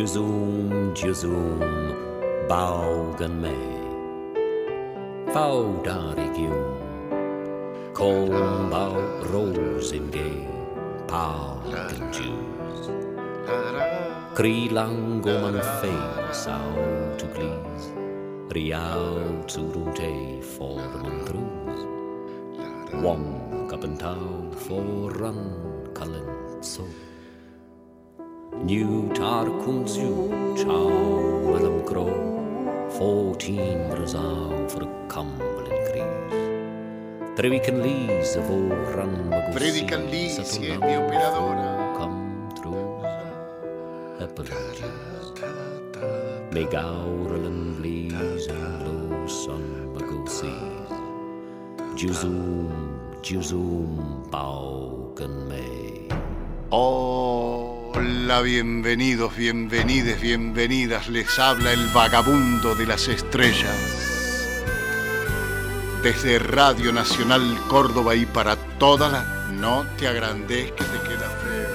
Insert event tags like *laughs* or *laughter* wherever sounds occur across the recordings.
Gyuzum, Gyuzum, baugen mig. Faudar i gjum, kom av rosengej, pagen ljus. Krilang om man fejs av to glis, riav turum te forman grus. Wong up and down for run kalent so. New Welvaartkomt zo, ciao Willem Crow. Fourteen resolve for a Cumberland Crease. Trevican Lees of old Run Magus. Trevican Lees, è mi operadora. Come through. Apple. Megaurelen Lees and low sun Magusies. Juzoom, Juzoom, Bauken May. Oh! Bienvenidos, bienvenides, bienvenidas. Les habla el vagabundo de las estrellas. Desde Radio Nacional Córdoba y para toda la... No te agrandes que te queda feo.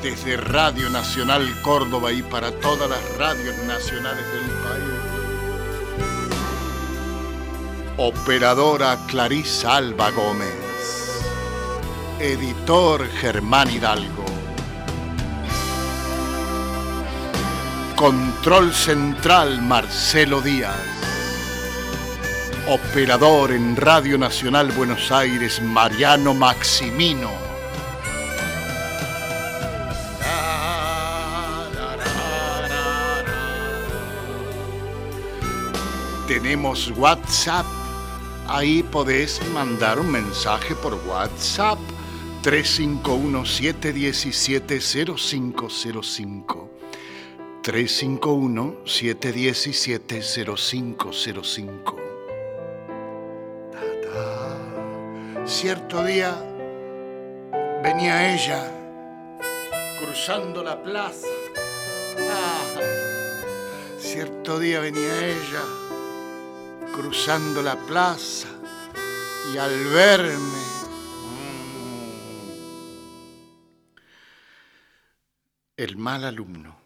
Desde Radio Nacional Córdoba y para todas las radios nacionales del país. Operadora Clarisa Alba Gómez. Editor Germán Hidalgo. Control Central Marcelo Díaz. Operador en Radio Nacional Buenos Aires Mariano Maximino. Tenemos WhatsApp. Ahí podés mandar un mensaje por WhatsApp 351-717-0505. 351-717-0505. Cierto día venía ella cruzando la plaza. Ah, cierto día venía ella cruzando la plaza y al verme el mal alumno.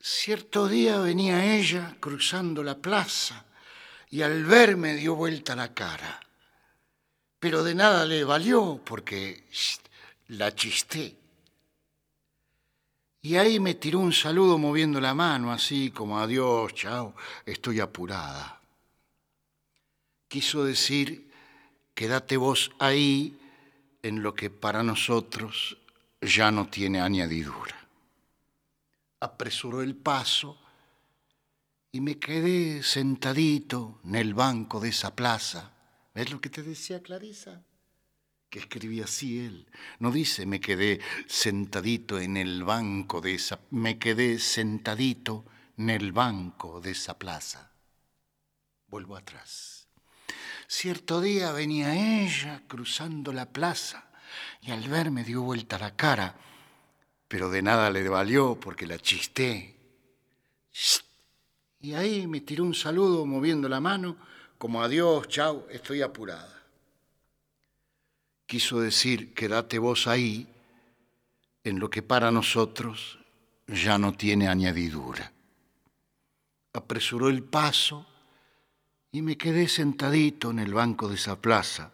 Cierto día venía ella cruzando la plaza y al verme dio vuelta la cara. Pero de nada le valió porque la chisté. Y ahí me tiró un saludo moviendo la mano, así como adiós, chao, estoy apurada. Quiso decir, quédate vos ahí en lo que para nosotros ya no tiene añadidura. Apresuró el paso y me quedé sentadito en el banco de esa plaza. ¿Ves lo que te decía Clarisa? Que escribía así él. No dice me quedé sentadito en el banco de esa... Me quedé sentadito en el banco de esa plaza. Vuelvo atrás. Cierto día venía ella cruzando la plaza y al verme dio vuelta la cara, pero de nada le valió porque la chisté. Y ahí me tiró un saludo moviendo la mano, como adiós, chao, estoy apurada. Quiso decir, quédate vos ahí, en lo que para nosotros ya no tiene añadidura. Apresuró el paso y me quedé sentadito en el banco de esa plaza,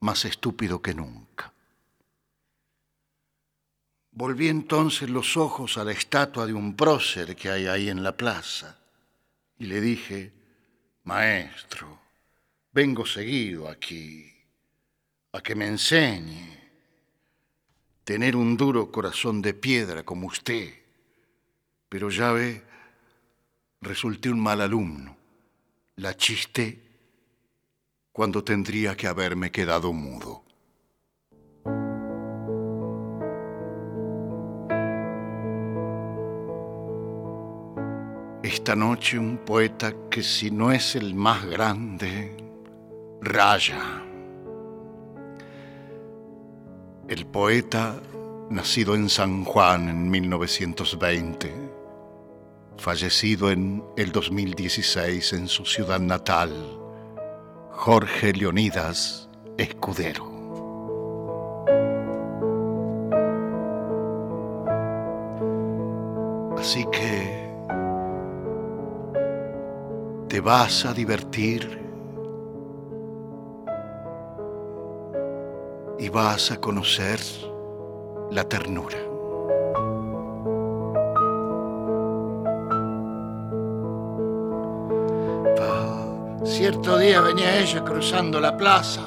más estúpido que nunca. Volví entonces los ojos a la estatua de un prócer que hay ahí en la plaza y le dije, Maestro, vengo seguido aquí a que me enseñe tener un duro corazón de piedra como usted, pero ya ve, resulté un mal alumno, la chisté cuando tendría que haberme quedado mudo. Esta noche un poeta que si no es el más grande, raya. El poeta nacido en San Juan en 1920, fallecido en el 2016 en su ciudad natal, Jorge Leonidas Escudero. Así que te vas a divertir y vas a conocer la ternura. Cierto día venía ella cruzando la plaza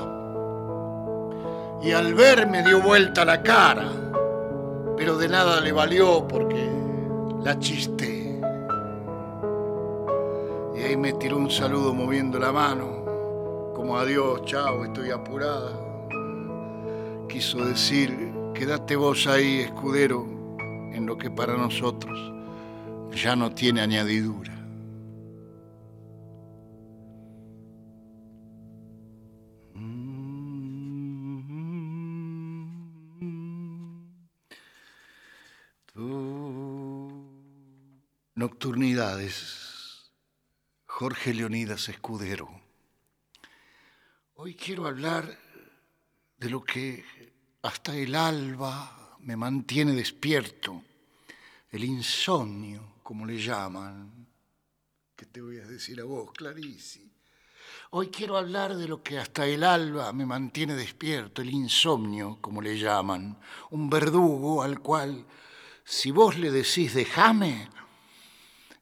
y al verme dio vuelta la cara, pero de nada le valió porque la chisté. Ahí me tiró un saludo moviendo la mano, como adiós, chao, estoy apurada. Quiso decir, quédate vos ahí, escudero, en lo que para nosotros ya no tiene añadidura. Nocturnidades. Jorge Leonidas Escudero. Hoy quiero hablar de lo que hasta el alba me mantiene despierto, el insomnio, como le llaman. ¿Qué te voy a decir a vos, Clarice? Hoy quiero hablar de lo que hasta el alba me mantiene despierto, el insomnio, como le llaman, un verdugo al cual, si vos le decís déjame,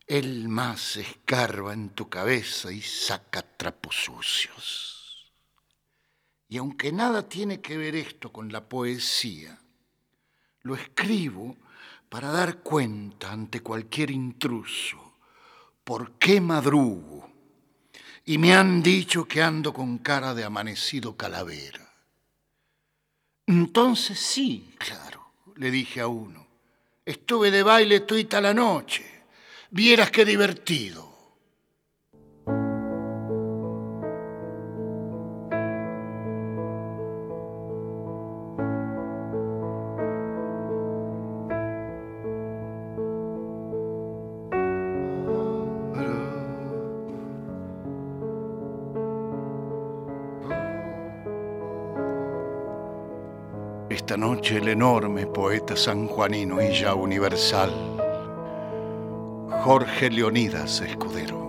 él más escarba en tu cabeza y saca trapos sucios. Y aunque nada tiene que ver esto con la poesía, lo escribo para dar cuenta ante cualquier intruso por qué madrugo. Y me han dicho que ando con cara de amanecido calavera. Entonces sí, claro, le dije a uno, estuve de baile tuita la noche Vieras qué divertido. Esta noche el enorme poeta sanjuanino y ya universal Jorge Leonidas Escudero.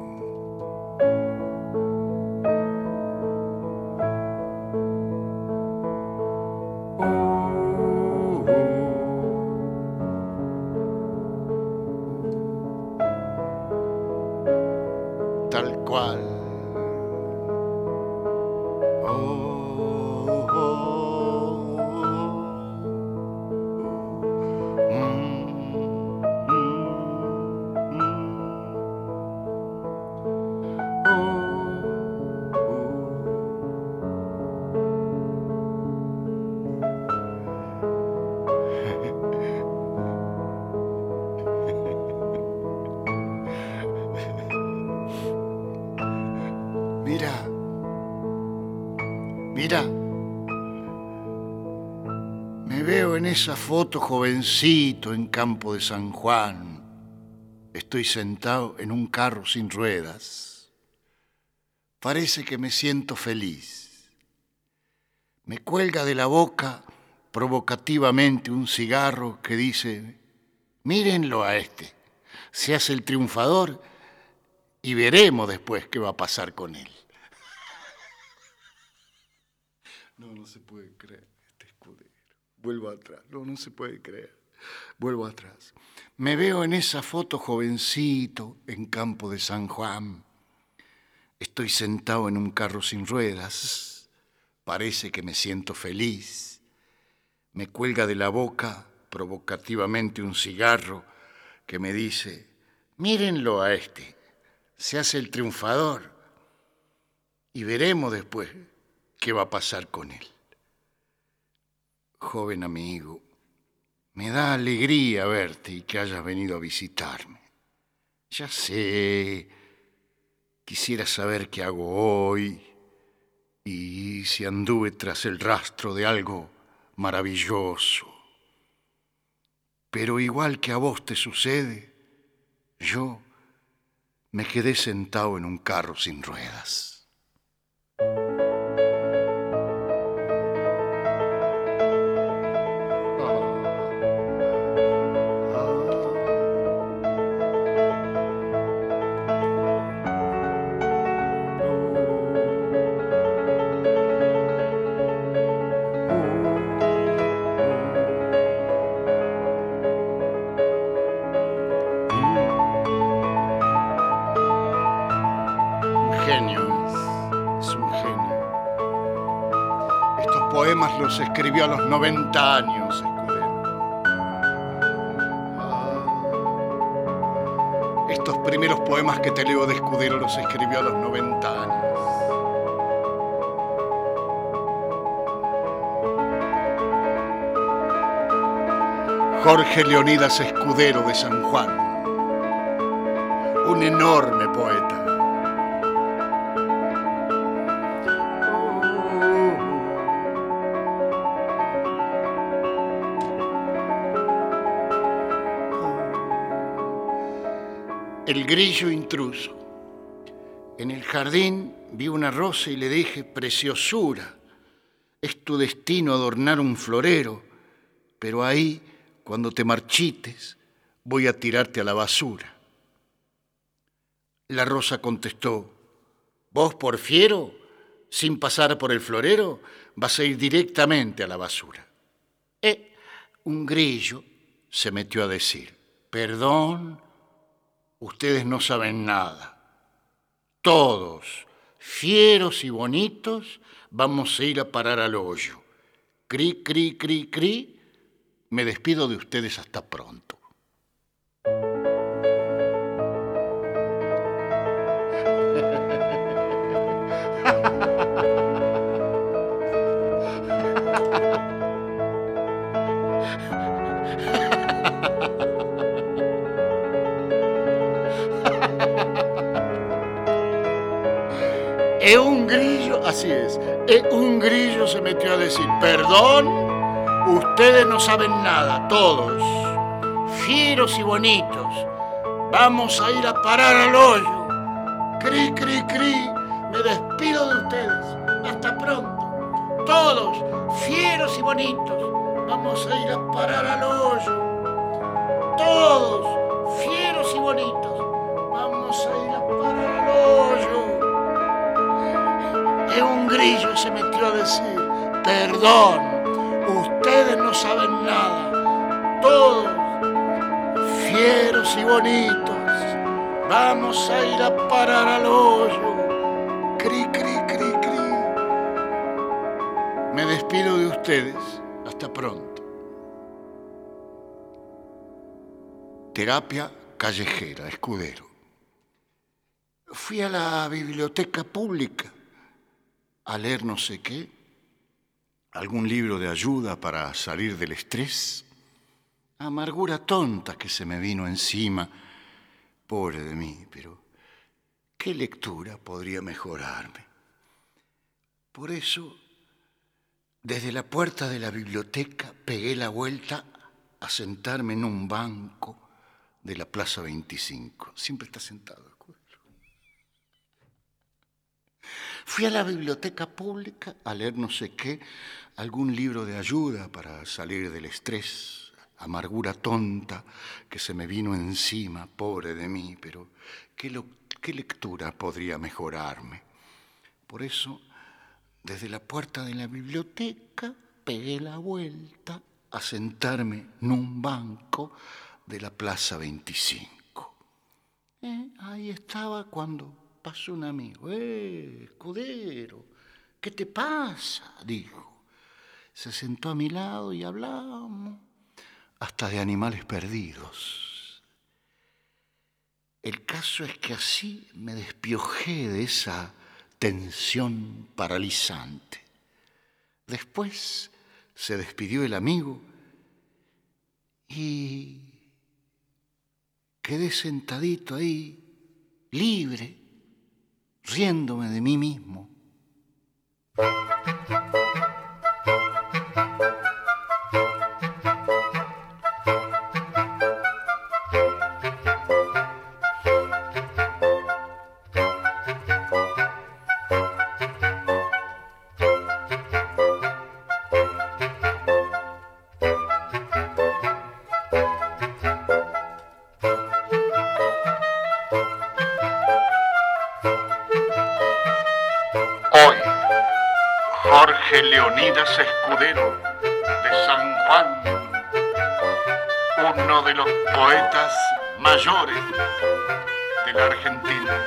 Jovencito en campo de San Juan, estoy sentado en un carro sin ruedas. Parece que me siento feliz. Me cuelga de la boca provocativamente un cigarro que dice, mírenlo a este, se hace el triunfador y veremos después qué va a pasar con él. No, no se puede creer. Vuelvo No, no se puede creer. Vuelvo atrás. Me veo en esa foto jovencito en campo de San Juan. Estoy sentado en un carro sin ruedas. Parece que me siento feliz. Me cuelga de la boca provocativamente un cigarro que me dice, mírenlo a este, se hace el triunfador y veremos después qué va a pasar con él. Joven amigo, me da alegría verte y que hayas venido a visitarme. Ya sé, quisiera saber qué hago hoy y si anduve tras el rastro de algo maravilloso. Pero igual que a vos te sucede, yo me quedé sentado en un carro sin ruedas. Los escribió a los 90 años, Escudero. Ah, estos primeros poemas que te leo de Escudero los escribió a los 90 años. Jorge Leonidas Escudero de San Juan, un enorme poeta. El grillo intruso. En el jardín vi una rosa y le dije, preciosura, es tu destino adornar un florero, pero ahí cuando te marchites, voy a tirarte a la basura. La rosa contestó, vos por fiero, sin pasar por el florero, vas a ir directamente a la basura. Eh, un grillo se metió a decir, perdón, ustedes no saben nada. Todos, fieros y bonitos, vamos a ir a parar al hoyo. Cri, cri, cri, cri, me despido de ustedes hasta pronto. Es un grillo, así es, es un grillo se metió a decir, perdón, Ustedes no saben nada, todos, fieros y bonitos. Vamos a ir a parar al hoyo. Cri, cri, cri. Me despido de ustedes. Hasta pronto. Todos, fieros y bonitos. Vamos a ir a parar al hoyo. Todos, fieros y bonitos. Vamos a ir a parar al hoyo. Y un grillo se metió a decir, perdón ustedes no saben nada, todos fieros y bonitos, vamos a ir a parar al hoyo, cri, cri, cri, cri. Me despido de ustedes, hasta pronto. Terapia callejera, escudero. Fui a la biblioteca pública a leer no sé qué algún libro de ayuda para salir del estrés. Amargura tonta que se me vino encima. Pobre de mí, pero ¿qué lectura podría mejorarme? Por eso, desde la puerta de la biblioteca pegué la vuelta a sentarme en un banco de la Plaza 25. Siempre está sentado. Fui a la biblioteca pública a leer no sé qué, algún libro de ayuda para salir del estrés, amargura tonta que se me vino encima, pobre de mí, pero ¿qué, qué lectura podría mejorarme? Por eso, desde la puerta de la biblioteca, pegué la vuelta a sentarme en un banco de la Plaza 25. Eh, ahí estaba cuando pasó un amigo. ¡Eh, escudero! ¿Qué te pasa? dijo se sentó a mi lado y hablamos hasta de animales perdidos. El caso es que así me despiojé de esa tensión paralizante. Después se despidió el amigo y quedé sentadito ahí, libre, riéndome de mí mismo. Escudero de San Juan, uno de los poetas mayores de la Argentina.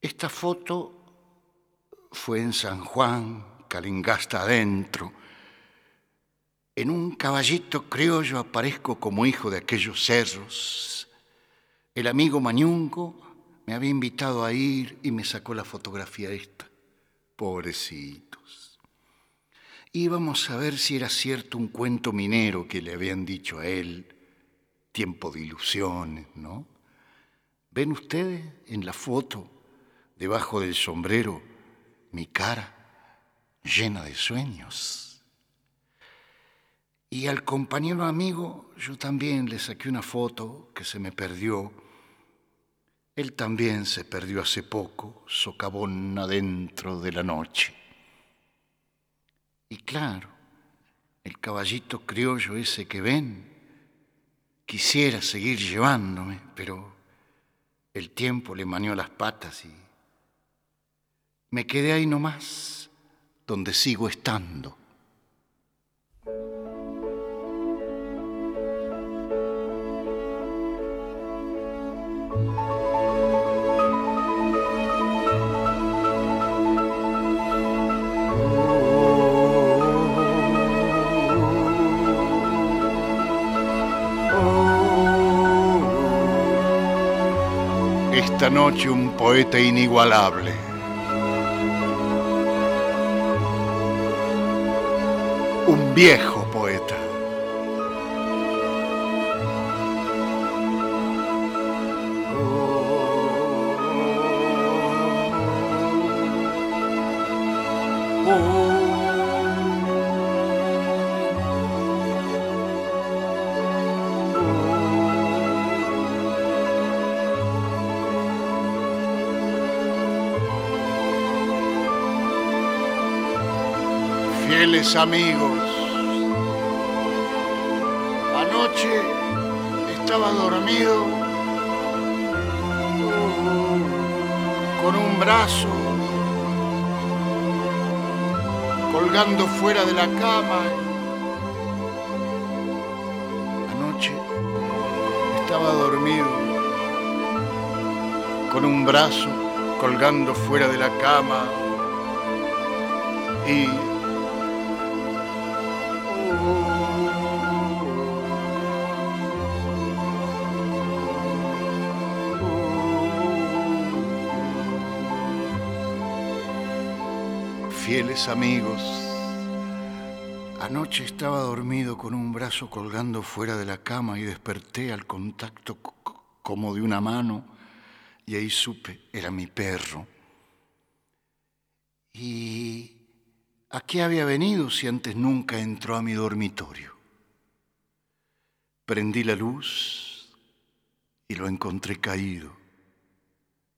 Esta foto fue en San Juan, Calingasta adentro. En un caballito criollo aparezco como hijo de aquellos cerros. El amigo Mañungo me había invitado a ir y me sacó la fotografía esta. Pobrecitos. Íbamos a ver si era cierto un cuento minero que le habían dicho a él. Tiempo de ilusiones, ¿no? ¿Ven ustedes en la foto, debajo del sombrero, mi cara llena de sueños? Y al compañero amigo yo también le saqué una foto que se me perdió él también se perdió hace poco, socavón adentro de la noche. Y claro, el caballito criollo ese que ven, quisiera seguir llevándome, pero el tiempo le manió las patas y me quedé ahí nomás, donde sigo estando. Esta noche un poeta inigualable. Un viejo poeta. Amigos. Anoche estaba dormido con un brazo colgando fuera de la cama. Anoche estaba dormido con un brazo colgando fuera de la cama y fieles amigos. Anoche estaba dormido con un brazo colgando fuera de la cama y desperté al contacto como de una mano y ahí supe, era mi perro. ¿Y a qué había venido si antes nunca entró a mi dormitorio? Prendí la luz y lo encontré caído,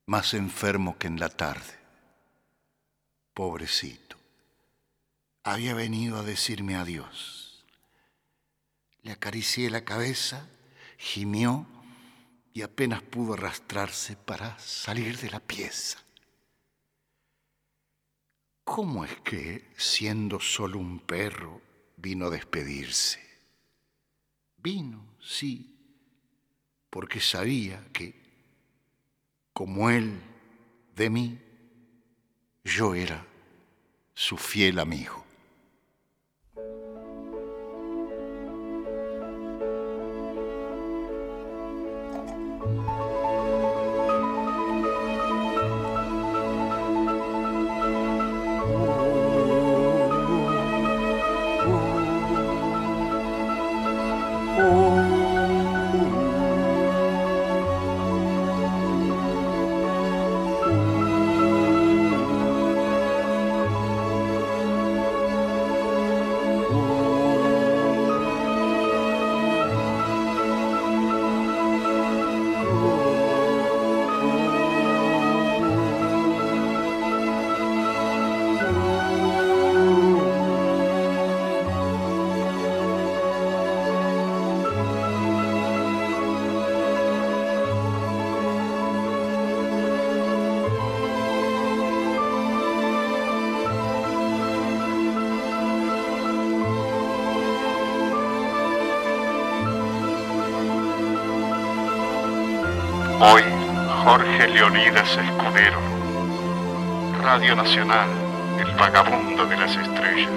más enfermo que en la tarde pobrecito, había venido a decirme adiós. Le acaricié la cabeza, gimió y apenas pudo arrastrarse para salir de la pieza. ¿Cómo es que, siendo solo un perro, vino a despedirse? Vino, sí, porque sabía que, como él de mí, yo era su fiel amigo. Hoy, Jorge Leonidas Escudero Radio Nacional, el vagabundo de las estrellas.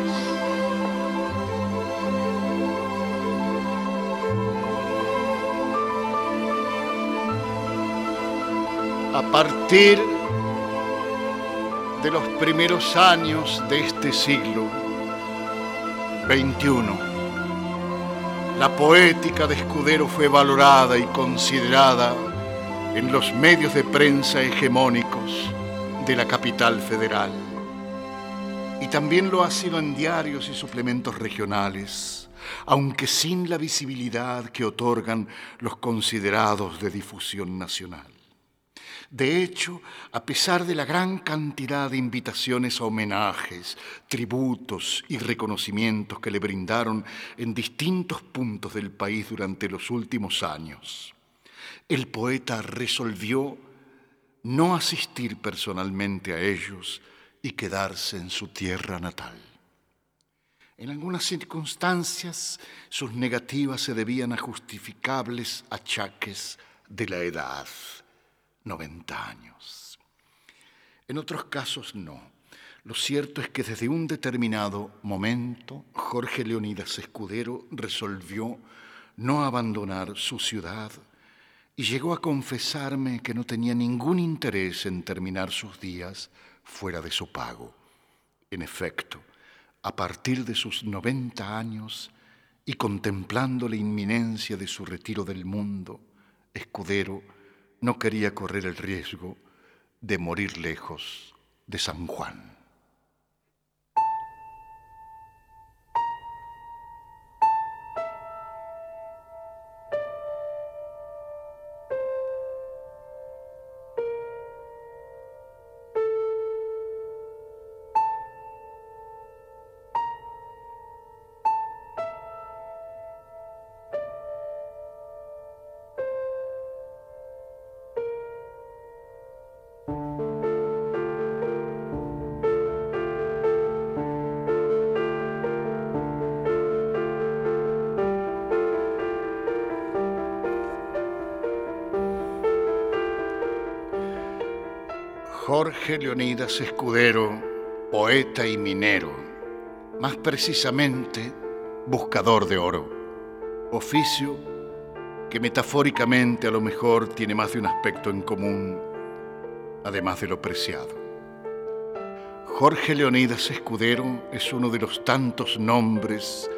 A partir de los primeros años de este siglo XXI, la poética de Escudero fue valorada y considerada en los medios de prensa hegemónicos de la capital federal. Y también lo ha sido en diarios y suplementos regionales, aunque sin la visibilidad que otorgan los considerados de difusión nacional. De hecho, a pesar de la gran cantidad de invitaciones a homenajes, tributos y reconocimientos que le brindaron en distintos puntos del país durante los últimos años, el poeta resolvió no asistir personalmente a ellos y quedarse en su tierra natal. En algunas circunstancias sus negativas se debían a justificables achaques de la edad, 90 años. En otros casos no. Lo cierto es que desde un determinado momento Jorge Leonidas Escudero resolvió no abandonar su ciudad y llegó a confesarme que no tenía ningún interés en terminar sus días fuera de su pago. En efecto, a partir de sus 90 años y contemplando la inminencia de su retiro del mundo, Escudero no quería correr el riesgo de morir lejos de San Juan. Jorge Leonidas Escudero, poeta y minero, más precisamente buscador de oro, oficio que metafóricamente a lo mejor tiene más de un aspecto en común, además de lo preciado. Jorge Leonidas Escudero es uno de los tantos nombres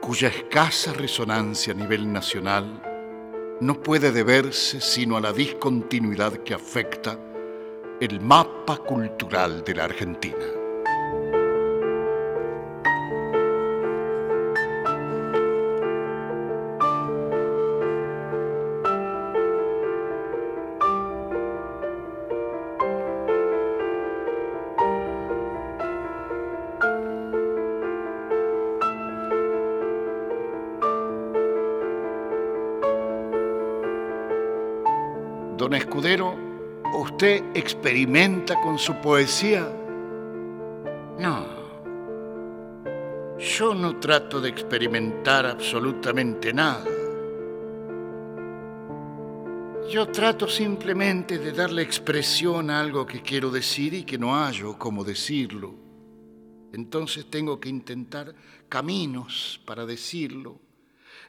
cuya escasa resonancia a nivel nacional no puede deberse sino a la discontinuidad que afecta el mapa cultural de la Argentina. ¿Usted experimenta con su poesía? No. Yo no trato de experimentar absolutamente nada. Yo trato simplemente de darle expresión a algo que quiero decir y que no hallo cómo decirlo. Entonces tengo que intentar caminos para decirlo.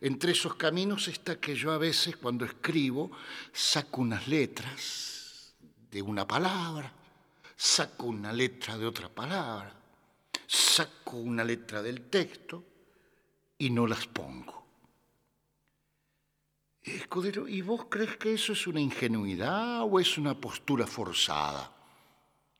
Entre esos caminos está que yo a veces cuando escribo saco unas letras de una palabra, saco una letra de otra palabra, saco una letra del texto y no las pongo. Escudero, ¿y vos crees que eso es una ingenuidad o es una postura forzada?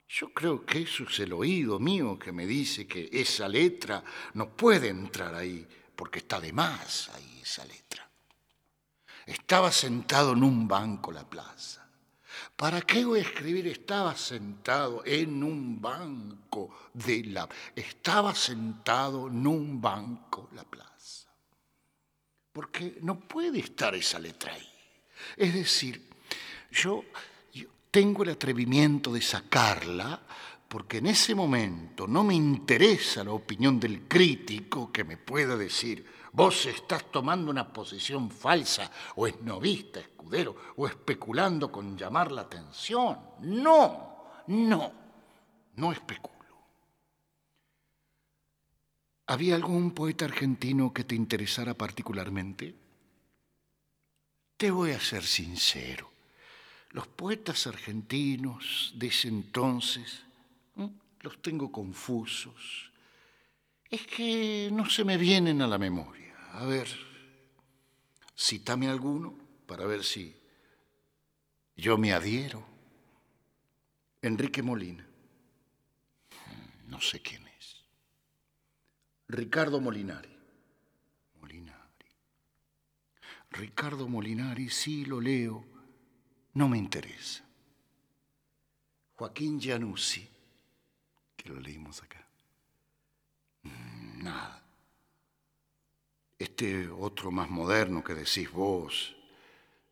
Yo creo que eso es el oído mío que me dice que esa letra no puede entrar ahí porque está de más ahí esa letra. Estaba sentado en un banco la plaza ¿Para qué voy a escribir? Estaba sentado en un banco de la... Estaba sentado en un banco la plaza. Porque no puede estar esa letra ahí. Es decir, yo, yo tengo el atrevimiento de sacarla porque en ese momento no me interesa la opinión del crítico que me pueda decir, vos estás tomando una posición falsa o es novista, escudero, o especulando con llamar la atención. No, no. no especulo. ¿Había algún poeta argentino que te interesara particularmente? Te voy a ser sincero. Los poetas argentinos de ese entonces los tengo confusos. Es que no se me vienen a la memoria. A ver, cítame alguno para ver si yo me adhiero. Enrique Molina. No sé quién es. Ricardo Molinari. Molinari. Ricardo Molinari, sí lo leo, no me interesa. Joaquín Gianussi, que lo leímos acá. Mm, nada. Este otro más moderno que decís vos,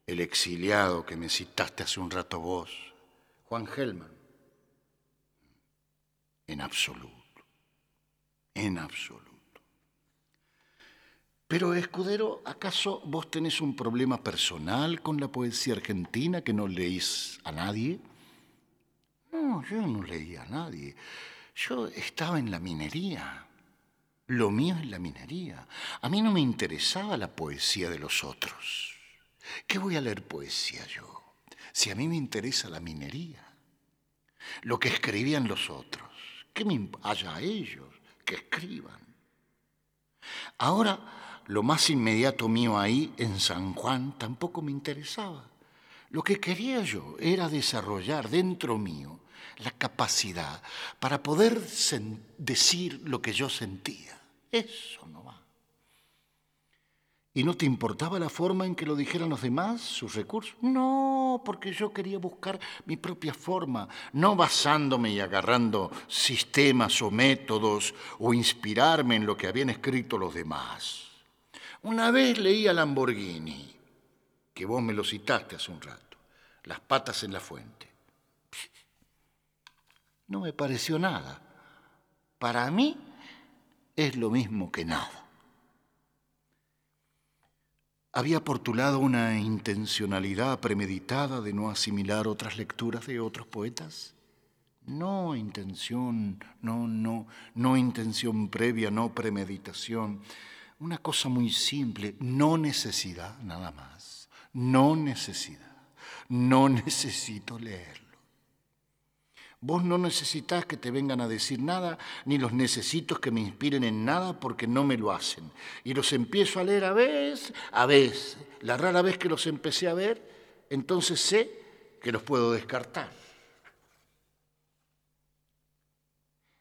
el exiliado que me citaste hace un rato vos, Juan Gelman. En absoluto, en absoluto. Pero, Escudero, ¿acaso vos tenés un problema personal con la poesía argentina que no leís a nadie? No, yo no leía a nadie. Yo estaba en la minería. Lo mío es la minería. A mí no me interesaba la poesía de los otros. ¿Qué voy a leer poesía yo? Si a mí me interesa la minería, lo que escribían los otros, ¿qué me haya a ellos que escriban? Ahora, lo más inmediato mío ahí en San Juan tampoco me interesaba. Lo que quería yo era desarrollar dentro mío la capacidad para poder decir lo que yo sentía. Eso no va. ¿Y no te importaba la forma en que lo dijeran los demás, sus recursos? No, porque yo quería buscar mi propia forma, no basándome y agarrando sistemas o métodos o inspirarme en lo que habían escrito los demás. Una vez leí a Lamborghini, que vos me lo citaste hace un rato, Las patas en la fuente. No me pareció nada. Para mí es lo mismo que nada. ¿Había por tu lado una intencionalidad premeditada de no asimilar otras lecturas de otros poetas? No intención, no, no, no intención previa, no premeditación. Una cosa muy simple, no necesidad nada más. No necesidad. No *laughs* necesito leerlo. Vos no necesitas que te vengan a decir nada, ni los necesitos que me inspiren en nada porque no me lo hacen. Y los empiezo a leer a veces, a veces. La rara vez que los empecé a ver, entonces sé que los puedo descartar.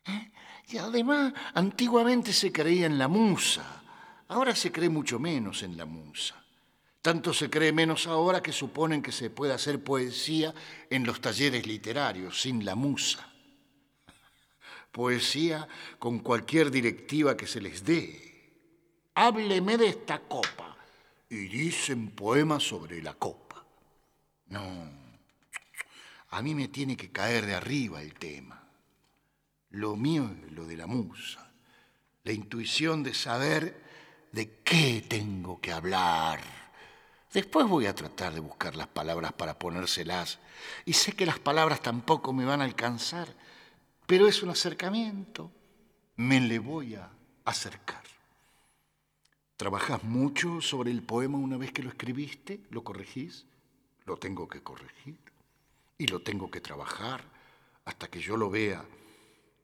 ¿Eh? Y además, antiguamente se creía en la musa, ahora se cree mucho menos en la musa. Tanto se cree menos ahora que suponen que se puede hacer poesía en los talleres literarios, sin la musa. Poesía con cualquier directiva que se les dé. Hábleme de esta copa. Y dicen poemas sobre la copa. No, a mí me tiene que caer de arriba el tema. Lo mío es lo de la musa. La intuición de saber de qué tengo que hablar Después voy a tratar de buscar las palabras para ponérselas. Y sé que las palabras tampoco me van a alcanzar, pero es un acercamiento. Me le voy a acercar. ¿Trabajas mucho sobre el poema una vez que lo escribiste? ¿Lo corregís? Lo tengo que corregir. Y lo tengo que trabajar hasta que yo lo vea,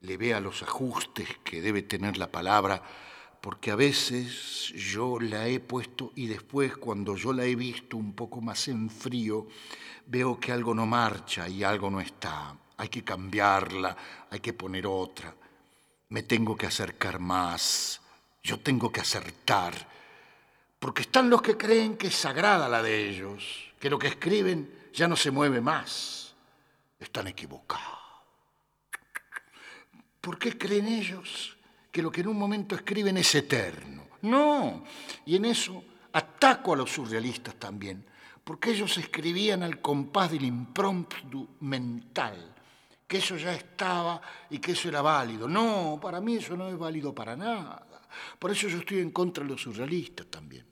le vea los ajustes que debe tener la palabra porque a veces yo la he puesto y después cuando yo la he visto un poco más en frío, veo que algo no marcha y algo no está. Hay que cambiarla, hay que poner otra. Me tengo que acercar más, yo tengo que acertar, porque están los que creen que es sagrada la de ellos, que lo que escriben ya no se mueve más. Están equivocados. ¿Por qué creen ellos que lo que en un momento escriben es eterno. No, y en eso ataco a los surrealistas también, porque ellos escribían al compás del impromptu mental, que eso ya estaba y que eso era válido. No, para mí eso no es válido para nada. Por eso yo estoy en contra de los surrealistas también.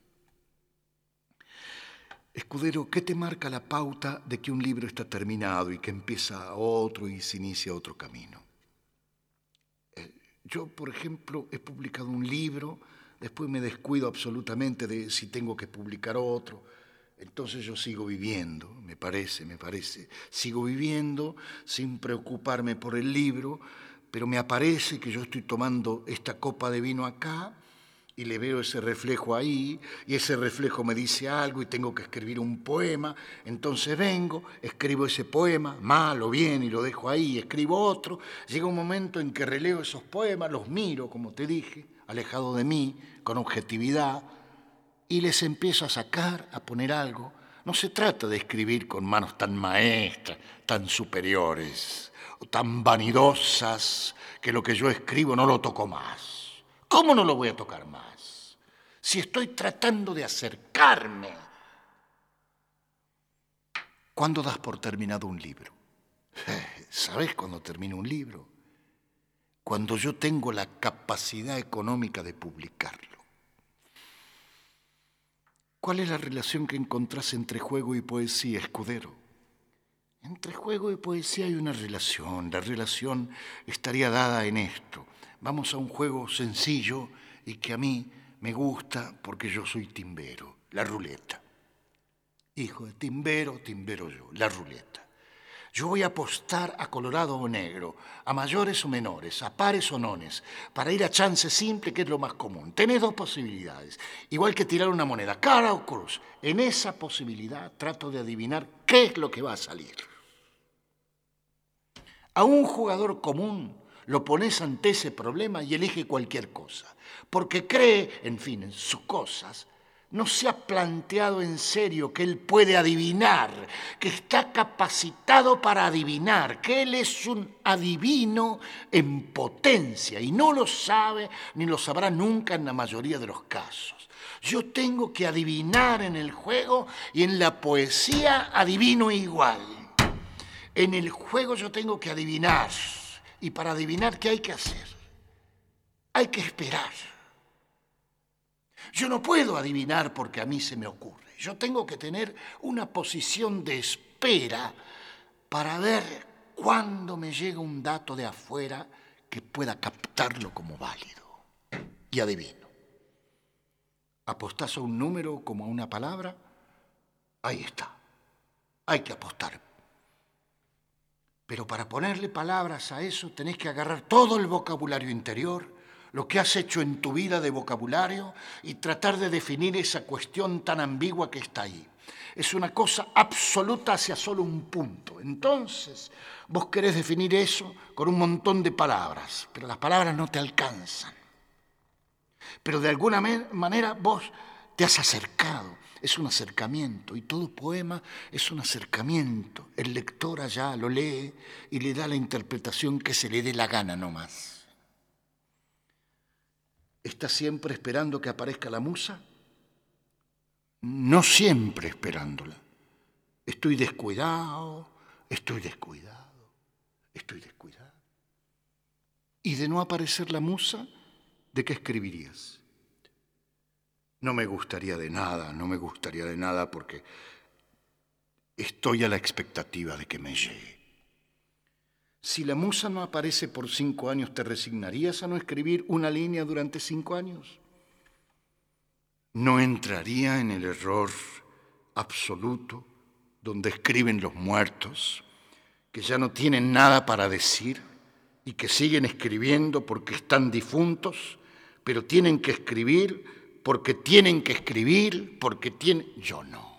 Escudero, ¿qué te marca la pauta de que un libro está terminado y que empieza otro y se inicia otro camino? Yo, por ejemplo, he publicado un libro, después me descuido absolutamente de si tengo que publicar otro. Entonces yo sigo viviendo, me parece, me parece. Sigo viviendo sin preocuparme por el libro, pero me aparece que yo estoy tomando esta copa de vino acá y le veo ese reflejo ahí, y ese reflejo me dice algo y tengo que escribir un poema, entonces vengo, escribo ese poema, mal o bien, y lo dejo ahí, escribo otro, llega un momento en que releo esos poemas, los miro, como te dije, alejado de mí, con objetividad, y les empiezo a sacar, a poner algo. No se trata de escribir con manos tan maestras, tan superiores, o tan vanidosas, que lo que yo escribo no lo toco más ¿Cómo no lo voy a tocar más? Si estoy tratando de acercarme. ¿Cuándo das por terminado un libro? *laughs* ¿Sabes cuándo termino un libro? Cuando yo tengo la capacidad económica de publicarlo. ¿Cuál es la relación que encontrás entre juego y poesía, escudero? Entre juego y poesía hay una relación. La relación estaría dada en esto. Vamos a un juego sencillo y que a mí me gusta porque yo soy timbero, la ruleta. Hijo de timbero, timbero yo, la ruleta. Yo voy a apostar a colorado o negro, a mayores o menores, a pares o nones, para ir a chance simple, que es lo más común. Tenés dos posibilidades, igual que tirar una moneda, cara o cruz. En esa posibilidad trato de adivinar qué es lo que va a salir. A un jugador común lo pones ante ese problema y elige cualquier cosa, porque cree, en fin, en sus cosas, no se ha planteado en serio que él puede adivinar, que está capacitado para adivinar, que él es un adivino en potencia y no lo sabe ni lo sabrá nunca en la mayoría de los casos. Yo tengo que adivinar en el juego y en la poesía adivino igual. En el juego yo tengo que adivinar y para adivinar qué hay que hacer, hay que esperar. Yo no puedo adivinar porque a mí se me ocurre. Yo tengo que tener una posición de espera para ver cuándo me llega un dato de afuera que pueda captarlo como válido. Y adivino. ¿Apostás a un número como a una palabra? Ahí está. Hay que apostar pero para ponerle palabras a eso tenés que agarrar todo el vocabulario interior, lo que has hecho en tu vida de vocabulario y tratar de definir esa cuestión tan ambigua que está ahí. Es una cosa absoluta hacia solo un punto. Entonces, vos querés definir eso con un montón de palabras, pero las palabras no te alcanzan. Pero de alguna manera vos te has acercado es un acercamiento y todo poema es un acercamiento. El lector allá lo lee y le da la interpretación que se le dé la gana nomás. ¿Está siempre esperando que aparezca la musa? No siempre esperándola. Estoy descuidado, estoy descuidado, estoy descuidado. ¿Y de no aparecer la musa, de qué escribirías? No me gustaría de nada, no me gustaría de nada porque estoy a la expectativa de que me llegue. Si la musa no aparece por cinco años, ¿te resignarías a no escribir una línea durante cinco años? No entraría en el error absoluto donde escriben los muertos, que ya no tienen nada para decir y que siguen escribiendo porque están difuntos, pero tienen que escribir porque tienen que escribir, porque tienen... Yo no.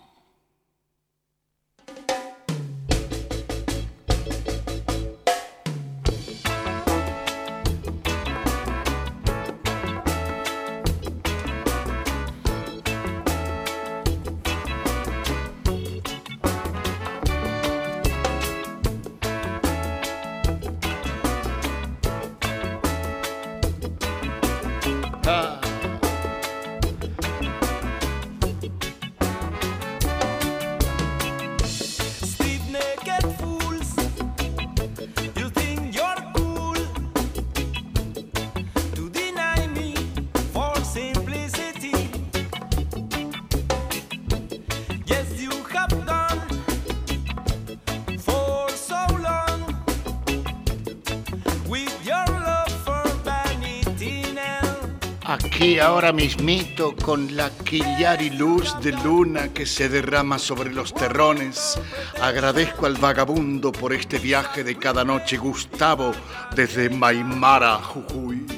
Ahora mismito con la quillar y luz de luna que se derrama sobre los terrones, agradezco al vagabundo por este viaje de cada noche Gustavo desde Maimara, Jujuy.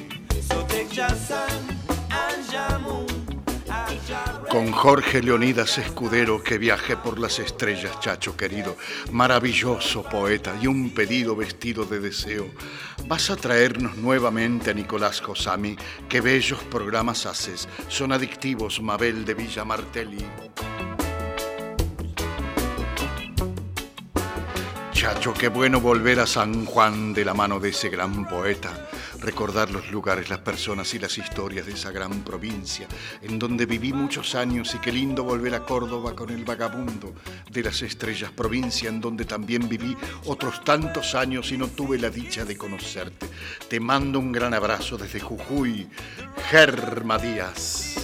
Con Jorge Leonidas Escudero que viaje por las estrellas, chacho querido, maravilloso poeta y un pedido vestido de deseo. Vas a traernos nuevamente a Nicolás Josami, qué bellos programas haces, son adictivos, Mabel de Villa Martelli. Qué bueno volver a San Juan de la mano de ese gran poeta, recordar los lugares, las personas y las historias de esa gran provincia en donde viví muchos años y qué lindo volver a Córdoba con el vagabundo de las estrellas, provincia en donde también viví otros tantos años y no tuve la dicha de conocerte. Te mando un gran abrazo desde Jujuy, Germa Díaz.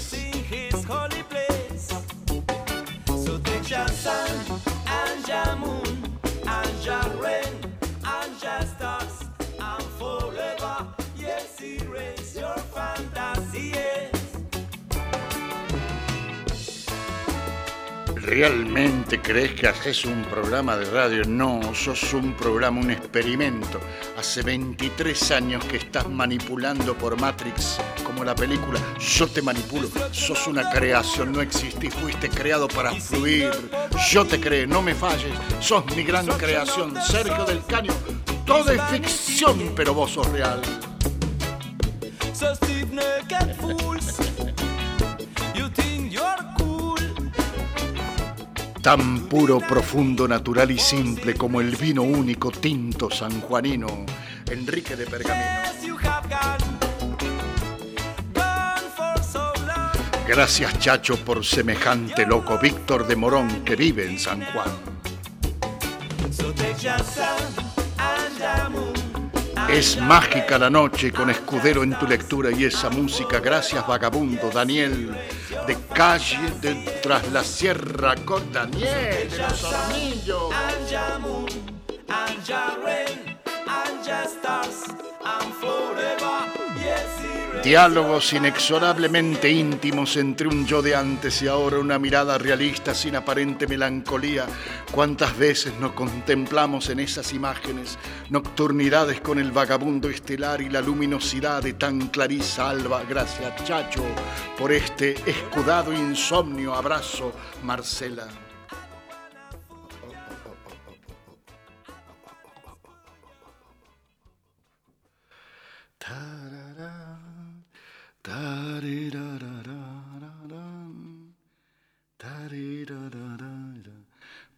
¿Realmente crees que haces un programa de radio? No, sos un programa, un experimento. Hace 23 años que estás manipulando por Matrix, como la película Yo te manipulo. Sos una creación, no existís, fuiste creado para fluir. Yo te creo, no me falles. Sos mi gran creación, Sergio del Caño. Todo es ficción, pero vos sos real. Tan puro, profundo, natural y simple como el vino único tinto sanjuanino, Enrique de Pergamino. Gracias Chacho por semejante loco, Víctor de Morón que vive en San Juan. Es mágica la noche con escudero en tu lectura y esa música. Gracias, vagabundo Daniel, de calle de tras la sierra con Daniel de los hornillos. Diálogos inexorablemente íntimos entre un yo de antes y ahora, una mirada realista sin aparente melancolía. ¿Cuántas veces nos contemplamos en esas imágenes? Nocturnidades con el vagabundo estelar y la luminosidad de tan clariza alba. Gracias, Chacho, por este escudado insomnio. Abrazo, Marcela.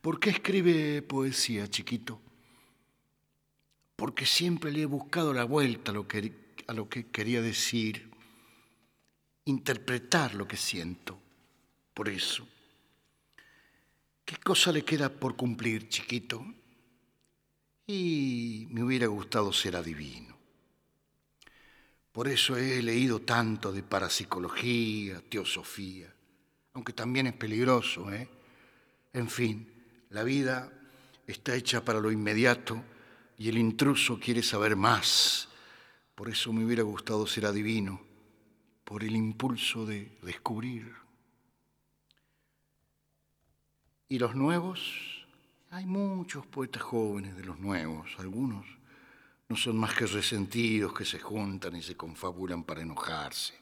¿Por qué escribe poesía, chiquito? Porque siempre le he buscado la vuelta a lo que, a lo que quería decir, interpretar lo que siento. Por eso, ¿qué cosa le queda por cumplir, chiquito? Y me hubiera gustado ser adivino. Por eso he leído tanto de parapsicología, teosofía, aunque también es peligroso, ¿eh? En fin, la vida está hecha para lo inmediato y el intruso quiere saber más. Por eso me hubiera gustado ser adivino, por el impulso de descubrir. ¿Y los nuevos? Hay muchos poetas jóvenes de los nuevos, algunos no son más que resentidos que se juntan y se confabulan para enojarse.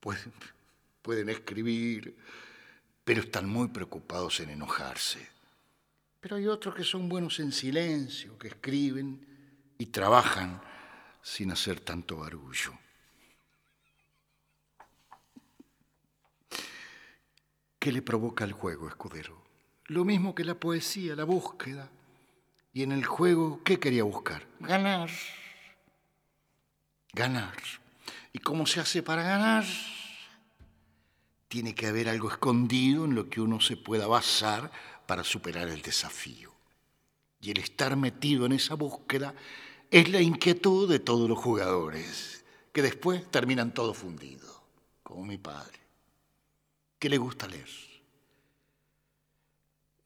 Pueden, pueden escribir, pero están muy preocupados en enojarse. Pero hay otros que son buenos en silencio, que escriben y trabajan sin hacer tanto barullo. ¿Qué le provoca el juego, escudero? Lo mismo que la poesía, la búsqueda. Y en el juego, ¿qué quería buscar? Ganar. Ganar. ¿Y cómo se hace para ganar? Tiene que haber algo escondido en lo que uno se pueda basar para superar el desafío. Y el estar metido en esa búsqueda es la inquietud de todos los jugadores, que después terminan todo fundido, como mi padre. ¿Qué le gusta leer?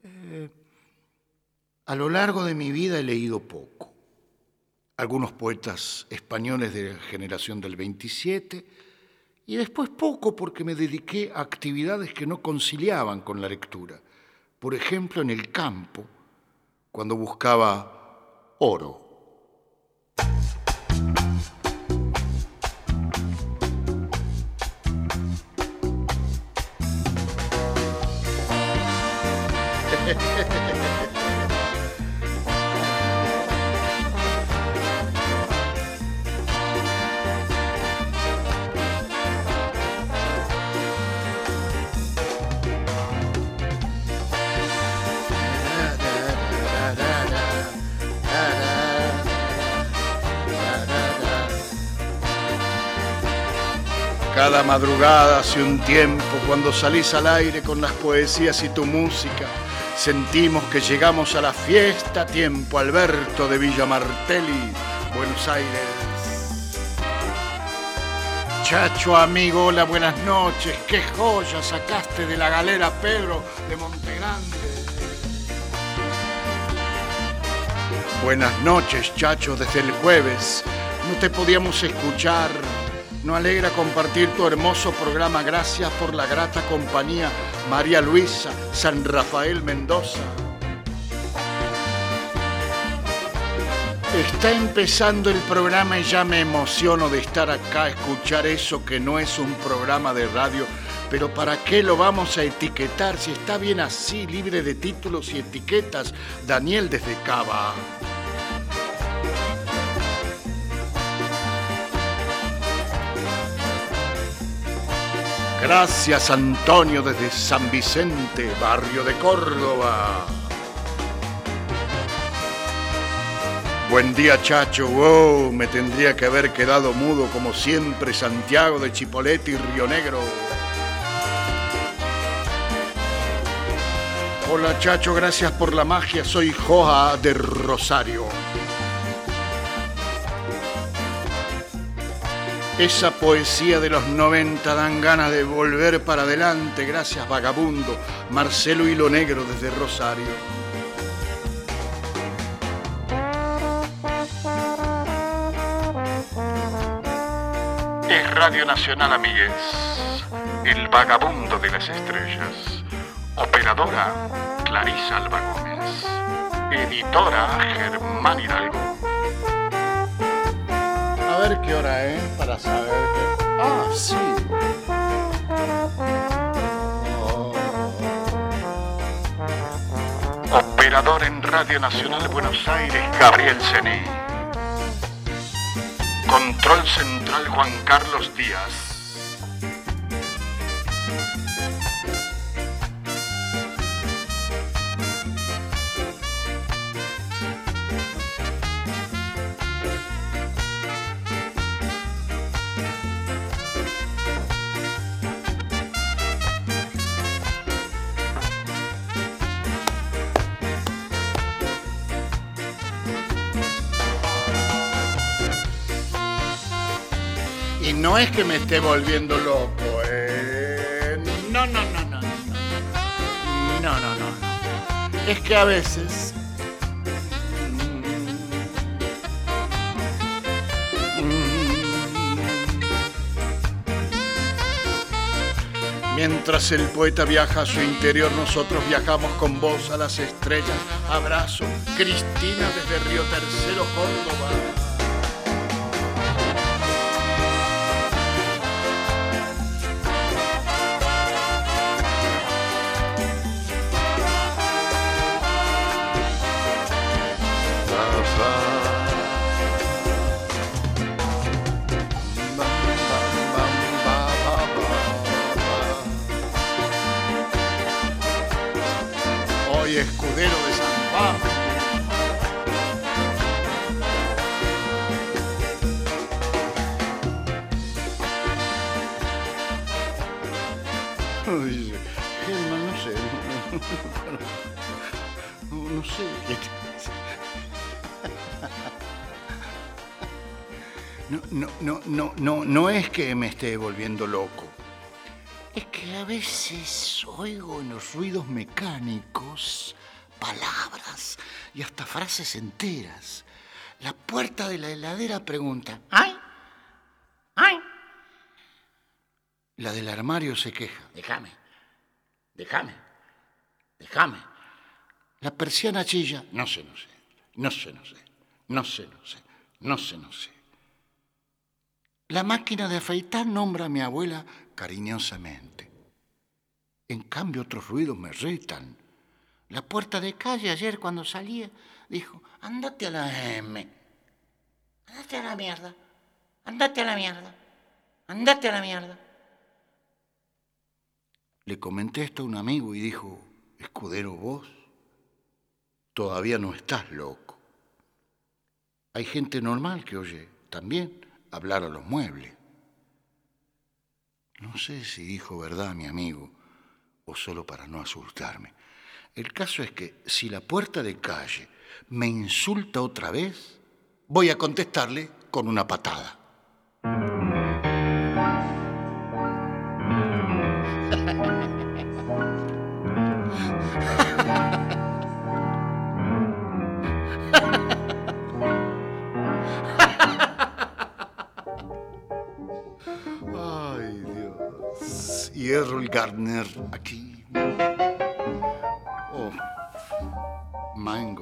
Eh, a lo largo de mi vida he leído poco. Algunos poetas españoles de la generación del 27 y después poco porque me dediqué a actividades que no conciliaban con la lectura. Por ejemplo, en el campo, cuando buscaba oro. Madrugada hace un tiempo, cuando salís al aire con las poesías y tu música, sentimos que llegamos a la fiesta tiempo Alberto de Villa Martelli, Buenos Aires. Chacho amigo, hola, buenas noches. Qué joya sacaste de la galera Pedro de Montegrande. Buenas noches, chacho, desde el jueves. No te podíamos escuchar nos alegra compartir tu hermoso programa. Gracias por la grata compañía. María Luisa, San Rafael Mendoza. Está empezando el programa y ya me emociono de estar acá, escuchar eso que no es un programa de radio. Pero ¿para qué lo vamos a etiquetar si está bien así, libre de títulos y etiquetas? Daniel desde Cava. Gracias Antonio desde San Vicente, barrio de Córdoba. Buen día Chacho, wow, me tendría que haber quedado mudo como siempre Santiago de Chipolete y Río Negro. Hola Chacho, gracias por la magia, soy Joa de Rosario. Esa poesía de los 90 dan ganas de volver para adelante. Gracias, vagabundo. Marcelo Hilo Negro desde Rosario. Es Radio Nacional, amigues. El vagabundo de las estrellas. Operadora, Clarisa Alba Gómez. Editora, Germán Hidalgo ver qué hora es para saber que. Ah, sí. Operador en Radio Nacional Buenos Aires, Gabriel Cené. Control Central Juan Carlos Díaz. Es que me esté volviendo loco, eh. No, no, no, no. No, no, no. Es que a veces. Mientras el poeta viaja a su interior, nosotros viajamos con vos a las estrellas. Abrazo, Cristina desde Río Tercero, Córdoba. No es que me esté volviendo loco. A veces oigo en los ruidos mecánicos palabras y hasta frases enteras. La puerta de la heladera pregunta, ¡ay! ¡ay! La del armario se queja. Déjame, déjame, déjame. La persiana chilla. No sé, no sé, no sé, no sé, no sé, no sé, no sé, no sé. La máquina de afeitar nombra a mi abuela cariñosamente. En cambio, otros ruidos me retan. La puerta de calle ayer cuando salía dijo, andate a la M. Andate a la mierda. Andate a la mierda. Andate a la mierda. Le comenté esto a un amigo y dijo, escudero vos, todavía no estás loco. Hay gente normal que oye también hablar a los muebles. No sé si dijo verdad mi amigo o solo para no asustarme. El caso es que si la puerta de calle me insulta otra vez, voy a contestarle con una patada. Y Errol Gardner aquí. Oh, mein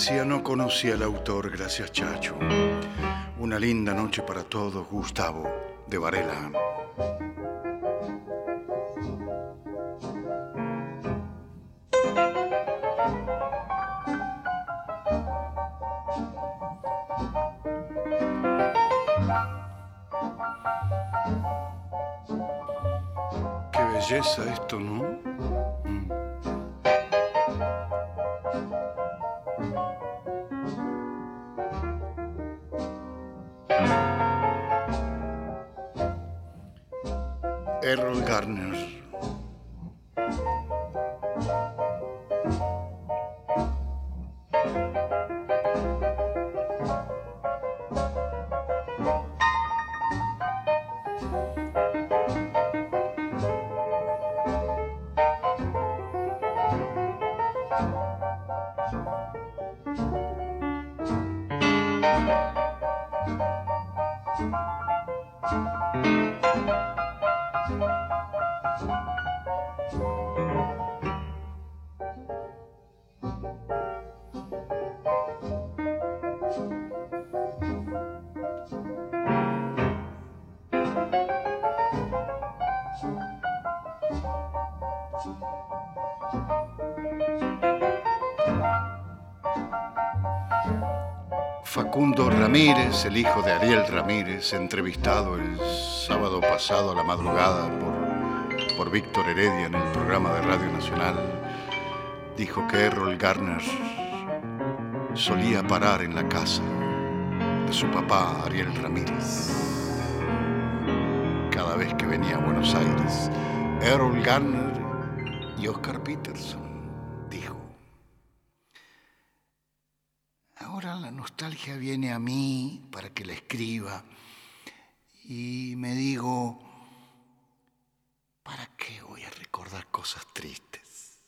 No conocía al autor, gracias Chacho. Una linda noche para todos, Gustavo de Varela. Ramírez, el hijo de Ariel Ramírez, entrevistado el sábado pasado a la madrugada por, por Víctor Heredia en el programa de Radio Nacional, dijo que Errol Garner solía parar en la casa de su papá, Ariel Ramírez, cada vez que venía a Buenos Aires. Errol Garner y Oscar Peterson, viene a mí para que la escriba y me digo, ¿para qué voy a recordar cosas tristes?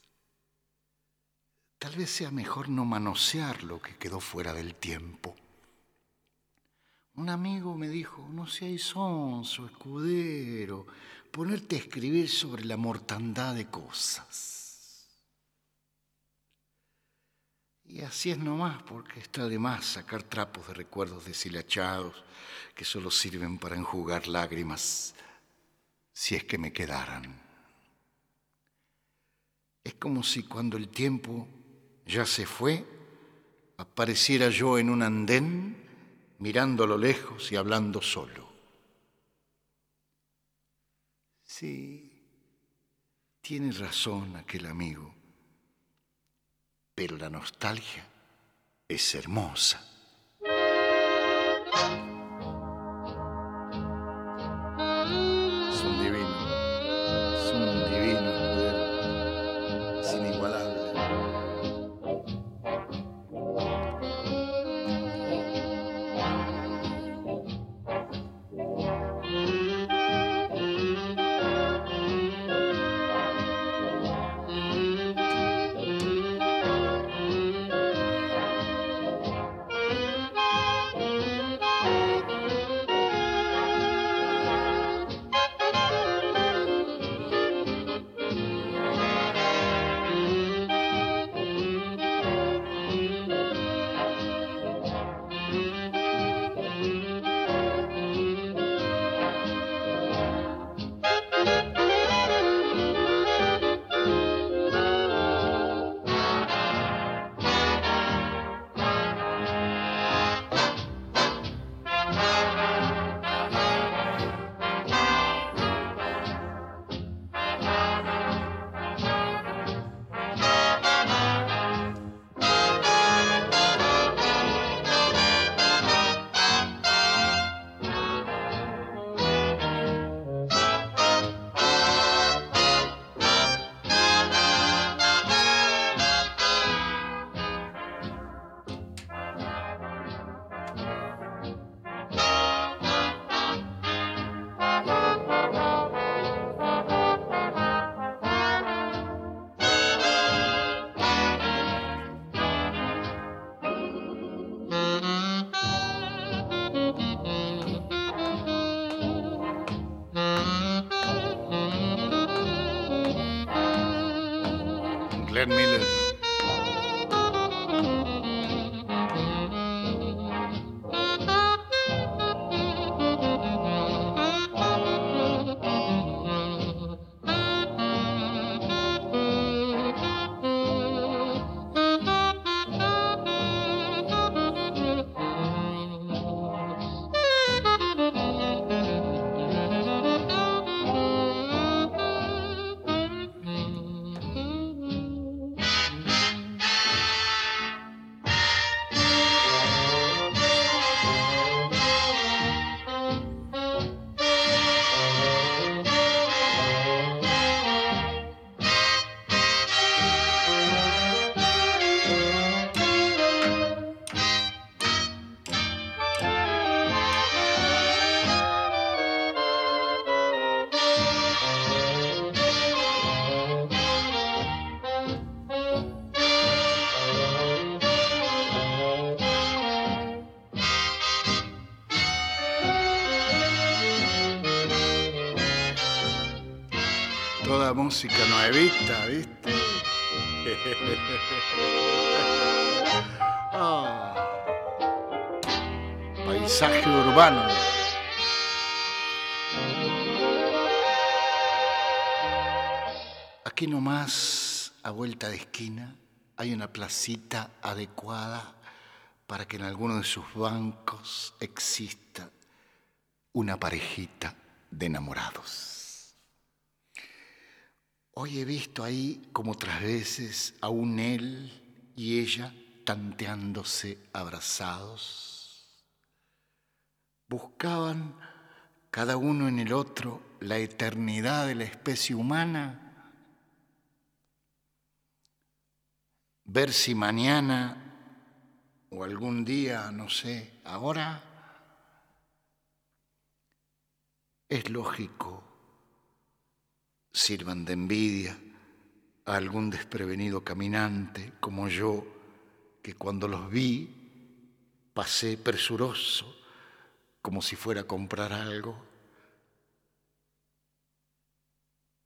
Tal vez sea mejor no manosear lo que quedó fuera del tiempo. Un amigo me dijo, no seáis sonso, escudero, ponerte a escribir sobre la mortandad de cosas. Y así es nomás, porque está de más sacar trapos de recuerdos deshilachados que solo sirven para enjugar lágrimas, si es que me quedaran. Es como si cuando el tiempo ya se fue, apareciera yo en un andén mirando a lo lejos y hablando solo. Sí, tiene razón aquel amigo, pero la nostalgia es hermosa. Música vuelta de esquina, hay una placita adecuada para que en alguno de sus bancos exista una parejita de enamorados. Hoy he visto ahí, como otras veces, aún él y ella tanteándose abrazados. Buscaban cada uno en el otro la eternidad de la especie humana. Ver si mañana o algún día, no sé, ahora es lógico sirvan de envidia a algún desprevenido caminante como yo, que cuando los vi pasé presuroso como si fuera a comprar algo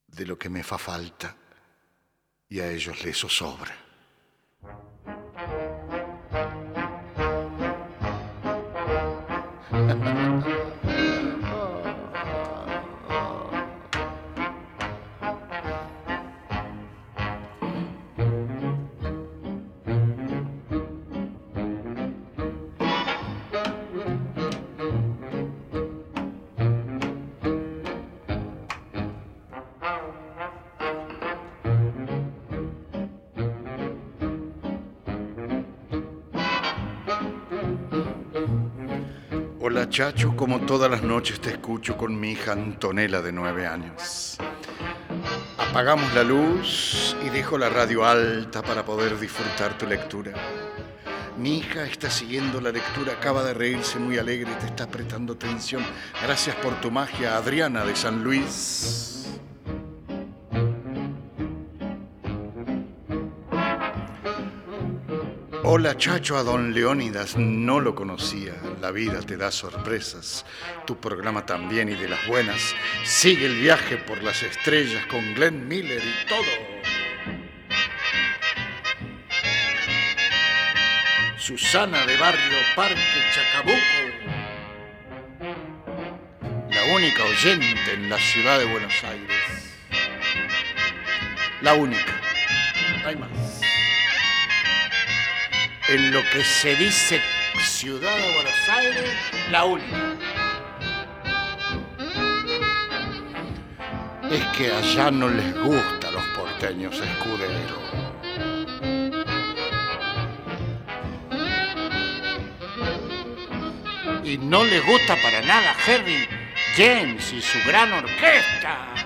de lo que me fa falta y a ellos les sobra. Hola Chacho, como todas las noches te escucho con mi hija Antonella de nueve años. Apagamos la luz y dejo la radio alta para poder disfrutar tu lectura. Mi hija está siguiendo la lectura, acaba de reírse muy alegre te está prestando atención. Gracias por tu magia, Adriana de San Luis. Hola Chacho a don Leónidas, no lo conocía. La vida te da sorpresas. Tu programa también y de las buenas. Sigue el viaje por las estrellas con Glenn Miller y todo. Susana de Barrio Parque Chacabuco. La única oyente en la ciudad de Buenos Aires. La única. No hay más en lo que se dice Ciudad de Buenos Aires, la única. Es que allá no les gusta a los porteños escuderos. Y no les gusta para nada Harry James y su gran orquesta.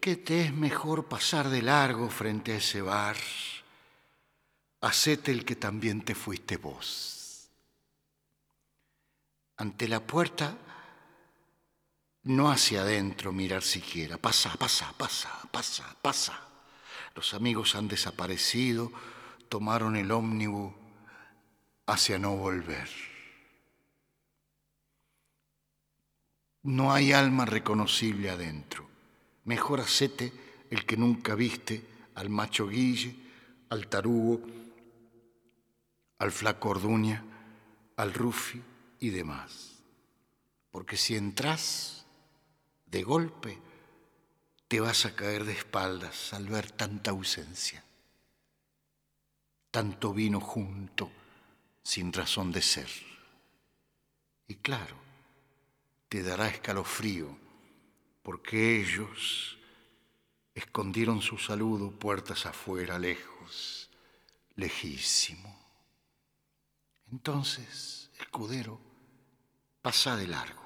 que te es mejor pasar de largo frente a ese bar. Hacete el que también te fuiste vos. Ante la puerta, no hacia adentro mirar siquiera. Pasa, pasa, pasa, pasa, pasa. Los amigos han desaparecido, tomaron el ómnibus hacia no volver. No hay alma reconocible adentro. Mejor hacete el que nunca viste al macho Guille, al tarugo, al flaco Orduña, al Rufi y demás. Porque si entras de golpe, te vas a caer de espaldas al ver tanta ausencia, tanto vino junto, sin razón de ser. Y claro, te dará escalofrío, porque ellos escondieron su saludo puertas afuera, lejos, lejísimo. Entonces, escudero, pasa de largo,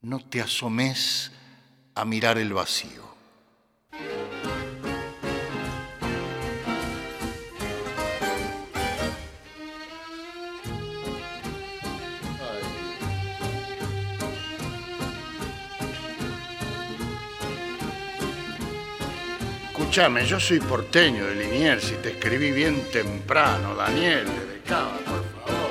no te asomes a mirar el vacío. Escúchame, yo soy porteño de Liniers y te escribí bien temprano, Daniel, de Cava, por favor.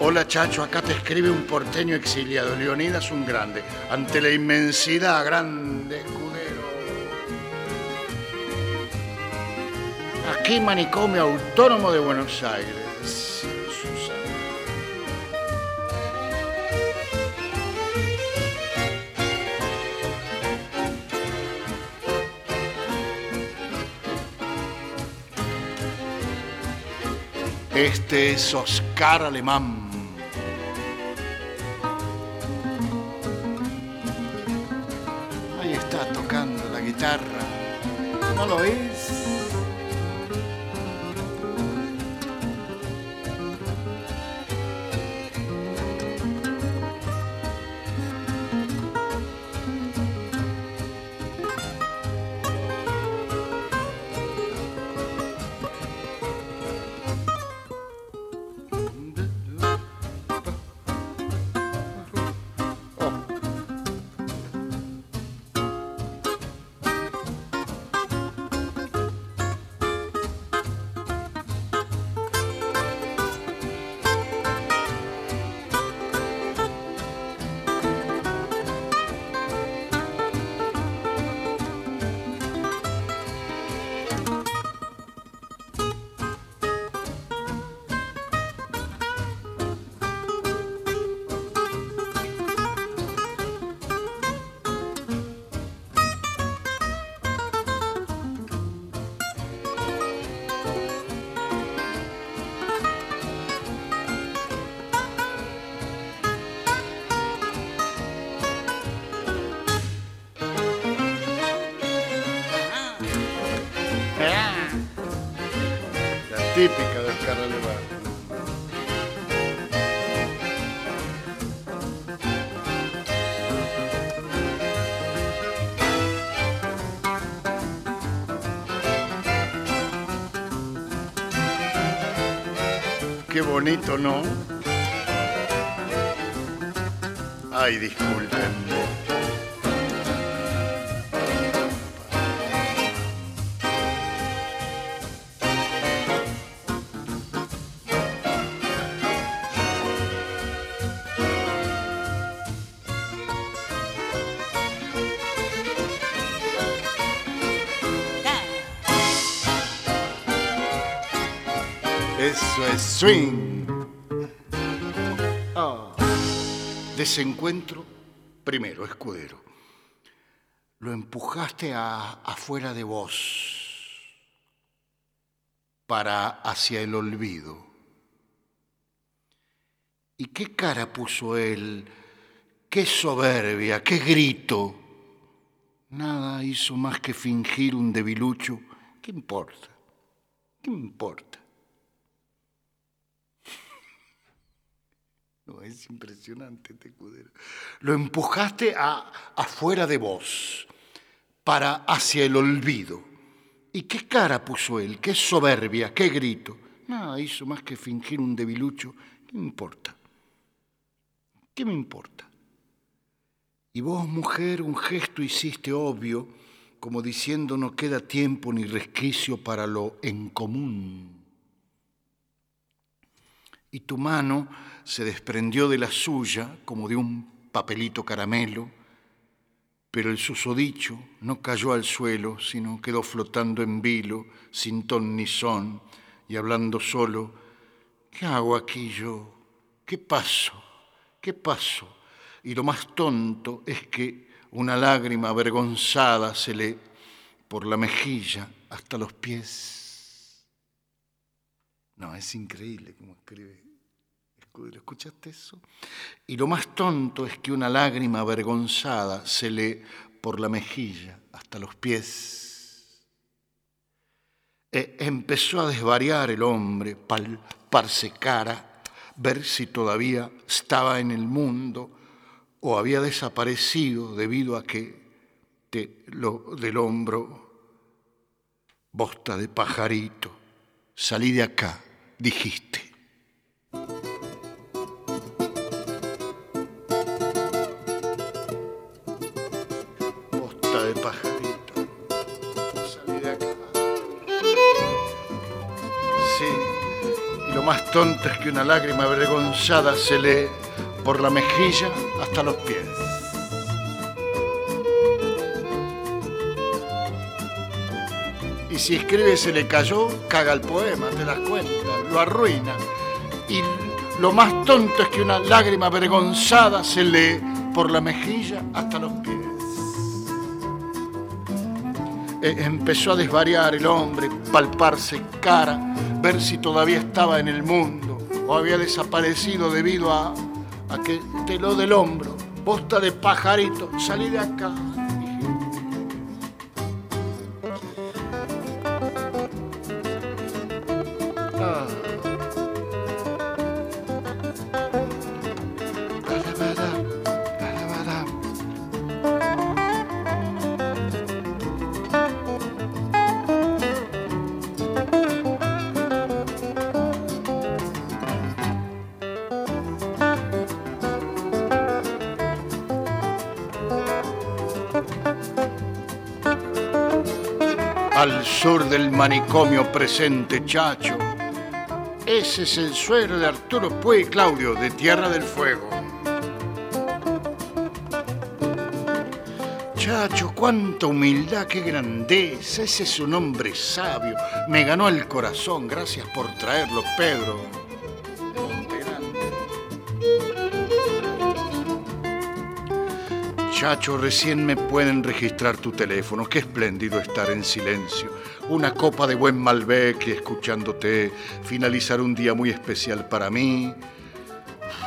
Hola Chacho, acá te escribe un porteño exiliado, Leonidas un grande, ante la inmensidad grande escudero. Aquí manicomio autónomo de Buenos Aires. Este es Oscar Alemán. Ahí está tocando la guitarra. ¿No lo es? Bonito, ¿no? Ay, disculpen. Eso es swing. Desencuentro primero, escudero. Lo empujaste a, afuera de vos para hacia el olvido. ¿Y qué cara puso él? ¿Qué soberbia? ¿Qué grito? Nada hizo más que fingir un debilucho. ¿Qué importa? ¿Qué importa? No, es impresionante este escudero. Lo empujaste a, afuera de vos, para hacia el olvido. ¿Y qué cara puso él? ¿Qué soberbia? ¿Qué grito? Nada hizo más que fingir un debilucho. ¿Qué me importa? ¿Qué me importa? Y vos, mujer, un gesto hiciste obvio, como diciendo no queda tiempo ni resquicio para lo en común y tu mano se desprendió de la suya como de un papelito caramelo, pero el susodicho no cayó al suelo, sino quedó flotando en vilo, sin ton ni son, y hablando solo, ¿qué hago aquí yo? ¿Qué paso? ¿Qué paso? Y lo más tonto es que una lágrima avergonzada se le por la mejilla hasta los pies no, es increíble cómo escribe. ¿Escuchaste eso? Y lo más tonto es que una lágrima avergonzada se le por la mejilla hasta los pies. E empezó a desvariar el hombre, palparse cara, ver si todavía estaba en el mundo o había desaparecido debido a que lo, del hombro, bosta de pajarito, salí de acá dijiste. Posta de pajarito, salí de acá. Sí, y lo más tonto es que una lágrima avergonzada se lee por la mejilla hasta los pies. Y si escribe se le cayó, caga el poema, te das cuenta, lo arruina. Y lo más tonto es que una lágrima avergonzada se lee por la mejilla hasta los pies. E empezó a desvariar el hombre, palparse cara, ver si todavía estaba en el mundo o había desaparecido debido a, a que te lo del hombro, posta de pajarito, salí de acá. Sur del manicomio presente, chacho. Ese es el suero de Arturo Puey Claudio, de Tierra del Fuego. Chacho, cuánta humildad, qué grandeza. Ese es un hombre sabio. Me ganó el corazón. Gracias por traerlo, Pedro. Chacho, recién me pueden registrar tu teléfono. Qué espléndido estar en silencio. Una copa de buen Malbec y escuchándote. Finalizar un día muy especial para mí.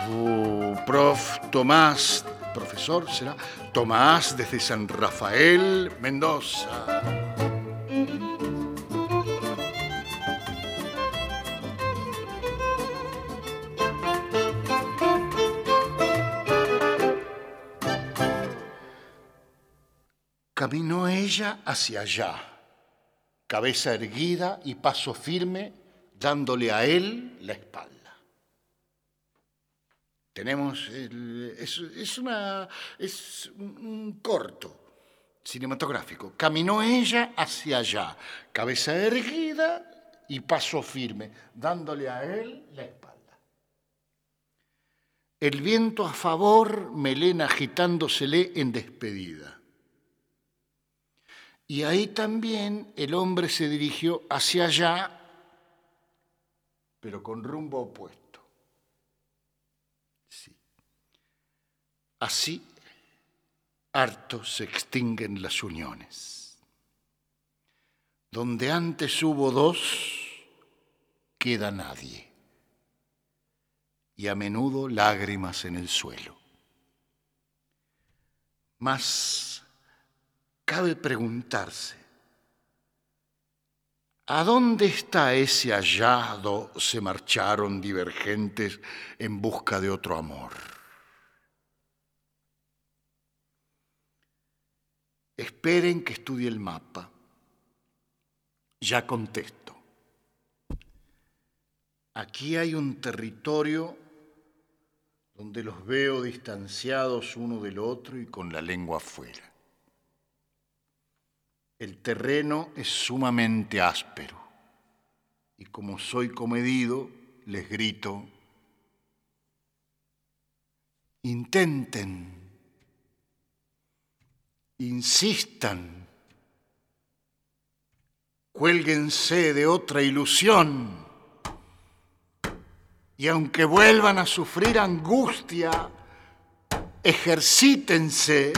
Uh, prof Tomás, profesor será Tomás desde San Rafael, Mendoza. Caminó ella hacia allá, cabeza erguida y paso firme, dándole a él la espalda. Tenemos, es, una, es un corto cinematográfico. Caminó ella hacia allá, cabeza erguida y paso firme, dándole a él la espalda. El viento a favor, melena agitándosele en despedida. Y ahí también el hombre se dirigió hacia allá, pero con rumbo opuesto. Sí. Así, harto se extinguen las uniones. Donde antes hubo dos, queda nadie. Y a menudo lágrimas en el suelo. Más cabe preguntarse, ¿a dónde está ese hallado se marcharon divergentes en busca de otro amor? Esperen que estudie el mapa. Ya contesto. Aquí hay un territorio donde los veo distanciados uno del otro y con la lengua afuera. El terreno es sumamente áspero y como soy comedido, les grito, intenten, insistan, cuélguense de otra ilusión y aunque vuelvan a sufrir angustia, ejercítense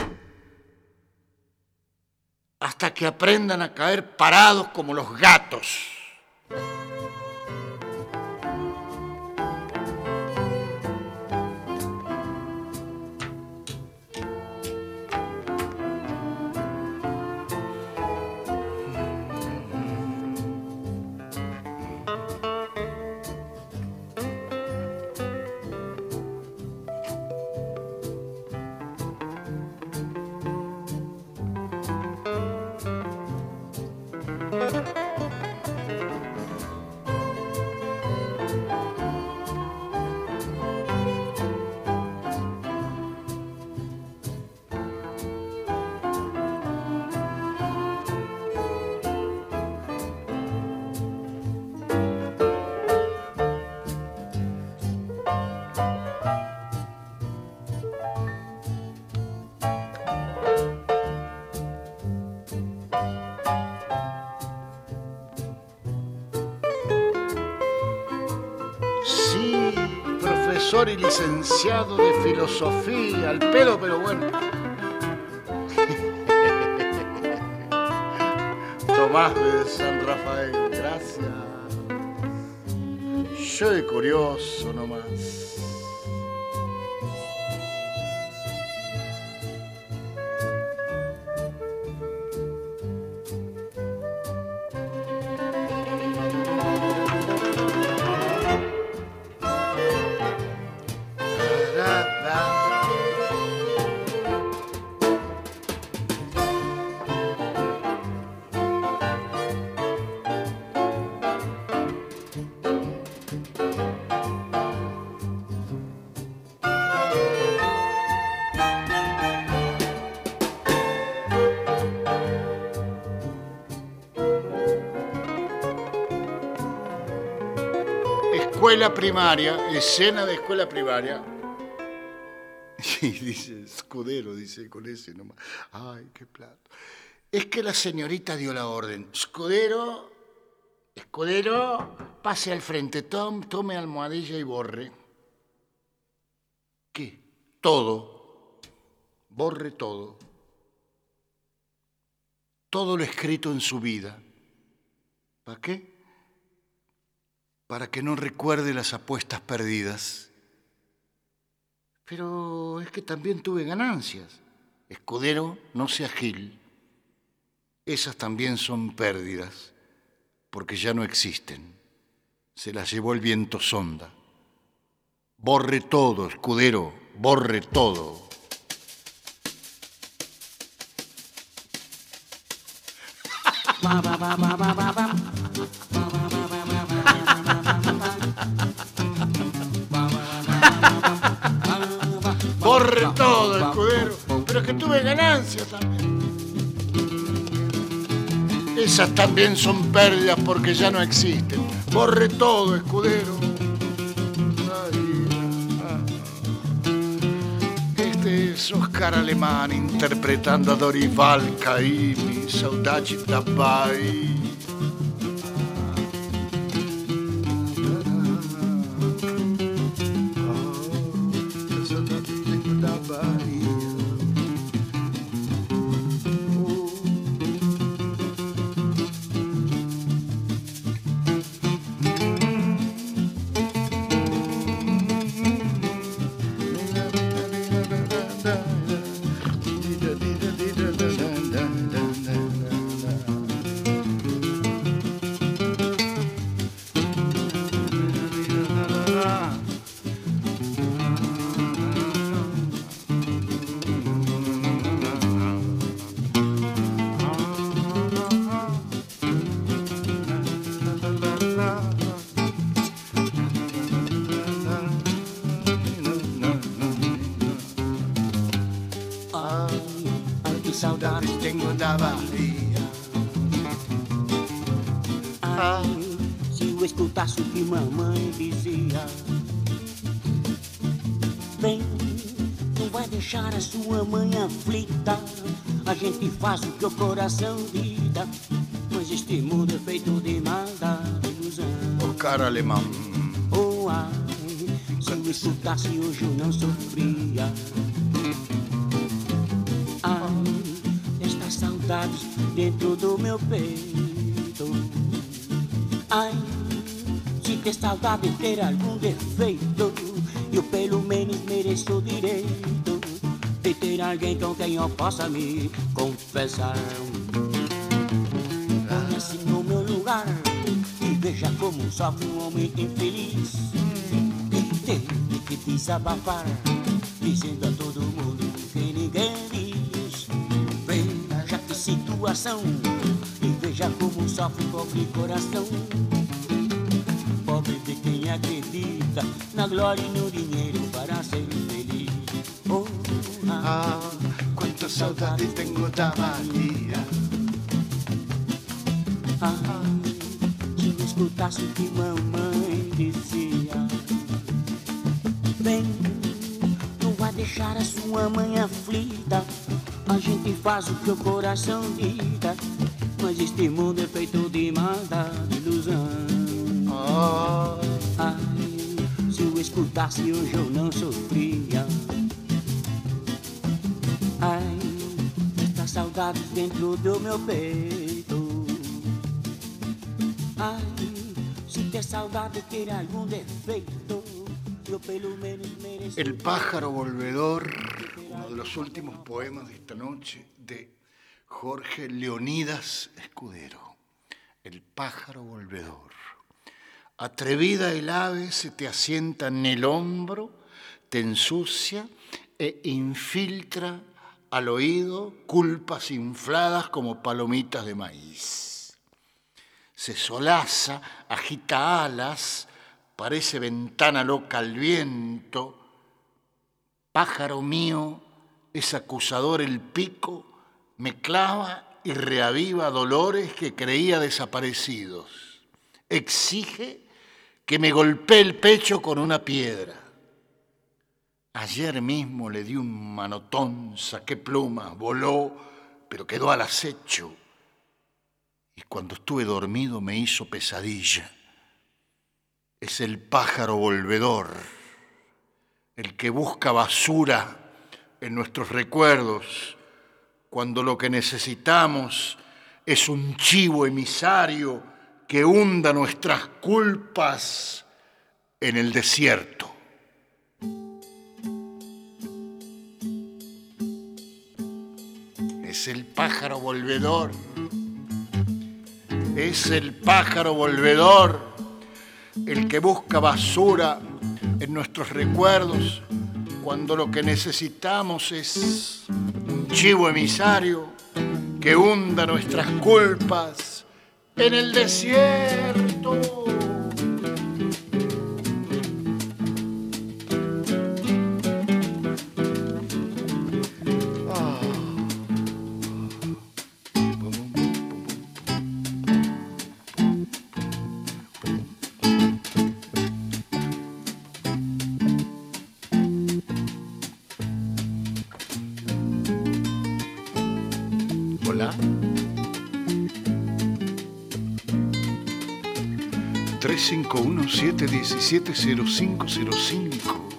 hasta que aprendan a caer parados como los gatos. Licenciado de filosofía, al pedo, pero bueno. *laughs* Tomás de San Rafael, gracias. Yo de curioso nomás. Primaria, escena de escuela primaria. *laughs* Y dice, escudero, dice con ese nomás. Ay, qué plato. Es que la señorita dio la orden. Escudero, escudero, pase al frente, Tom, tome almohadilla y borre. ¿Qué? Todo. Borre todo. Todo lo escrito en su vida. ¿Para qué? Para que no recuerde las apuestas perdidas. Pero es que también tuve ganancias. Escudero, no sea gil. Esas también son pérdidas, porque ya no existen. Se las llevó el viento sonda. Borre todo, escudero, borre todo. *laughs* todo, escudero. Pero es que tuve ganancias también. Esas también son pérdidas porque ya no existen. Borre todo, escudero. Este es Oscar Alemán interpretando a Dorival Caymmi, Saudade da Bahia. Faz o que o coração dita, mas este mundo é feito de maldade e ilusão. O cara alemão. Oh, ai, se eu escutasse hoje eu não sofria. Ai, estas saudades dentro do meu peito. Ai, se ter saudade ter algum defeito, eu pelo menos mereço o direito de ter alguém com quem eu possa me confessar. Põe-se no meu lugar e veja como sofre um homem infeliz. E tem que desabafar, dizendo a todo mundo que ninguém diz. Veja que situação e veja como sofre o pobre coração. Pobre de quem acredita na glória e no dinheiro para ser saudade tengo da Bahia. Ah, se eu escutasse o que mamãe dizia. Bem, não vai deixar a sua mãe aflita. A gente faz o que o coração dita. Mas este mundo é feito de maldade ilusão. Ah, Ai, se eu escutasse hoje eu não sofria. El pájaro volvedor, uno de los últimos poemas de esta noche de Jorge Leonidas Escudero. El pájaro volvedor. Atrevida el ave se te asienta en el hombro, te ensucia e infiltra al oído culpas infladas como palomitas de maíz. Se solaza, agita alas, parece ventana loca al viento. Pájaro mío, es acusador el pico, me clava y reaviva dolores que creía desaparecidos. Exige que me golpeé el pecho con una piedra. Ayer mismo le di un manotón, saqué pluma, voló, pero quedó al acecho. Y cuando estuve dormido me hizo pesadilla. Es el pájaro volvedor, el que busca basura en nuestros recuerdos, cuando lo que necesitamos es un chivo emisario que hunda nuestras culpas en el desierto. Es el pájaro volvedor, es el pájaro volvedor el que busca basura en nuestros recuerdos cuando lo que necesitamos es un chivo emisario que hunda nuestras culpas en el desierto. 351-717-0505.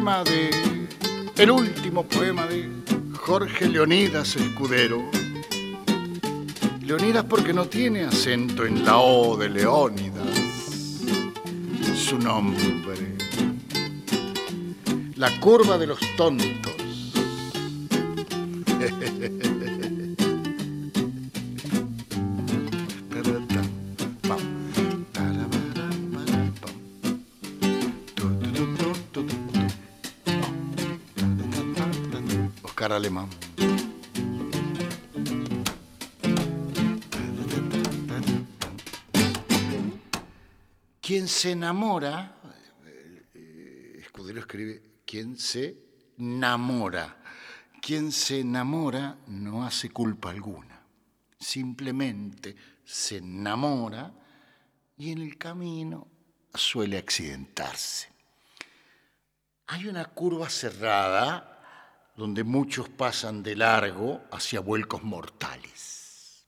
De. El último poema de Jorge Leonidas Escudero. Leonidas porque no tiene acento en la O de Leónidas. Su nombre. La curva de los tontos. Se enamora, eh, Escudero escribe, quien se enamora. Quien se enamora no hace culpa alguna. Simplemente se enamora y en el camino suele accidentarse. Hay una curva cerrada donde muchos pasan de largo hacia vuelcos mortales.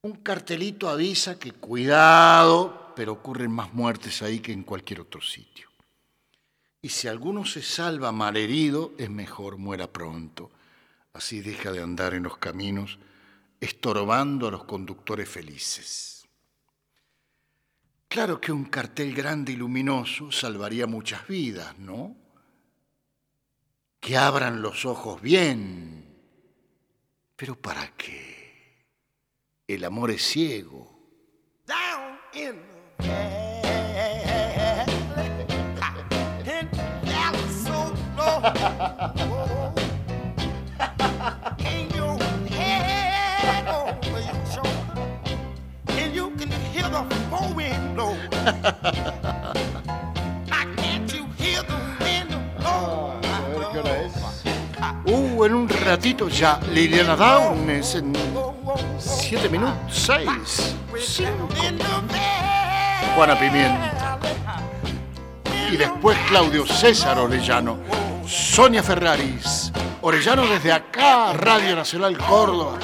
Un cartelito avisa que cuidado, pero ocurren más muertes ahí que en cualquier otro sitio. Y si alguno se salva malherido, es mejor muera pronto. Así deja de andar en los caminos, estorbando a los conductores felices. Claro que un cartel grande y luminoso salvaría muchas vidas, ¿no? Que abran los ojos bien. Pero ¿para qué? El amor es ciego. Uh, en un ratito ya, Liliana Downes, en siete minutos, seis, cinco. Juana Pimienta. Y después Claudio César Orellano, Sonia Ferraris, Orellano desde acá, Radio Nacional Córdoba,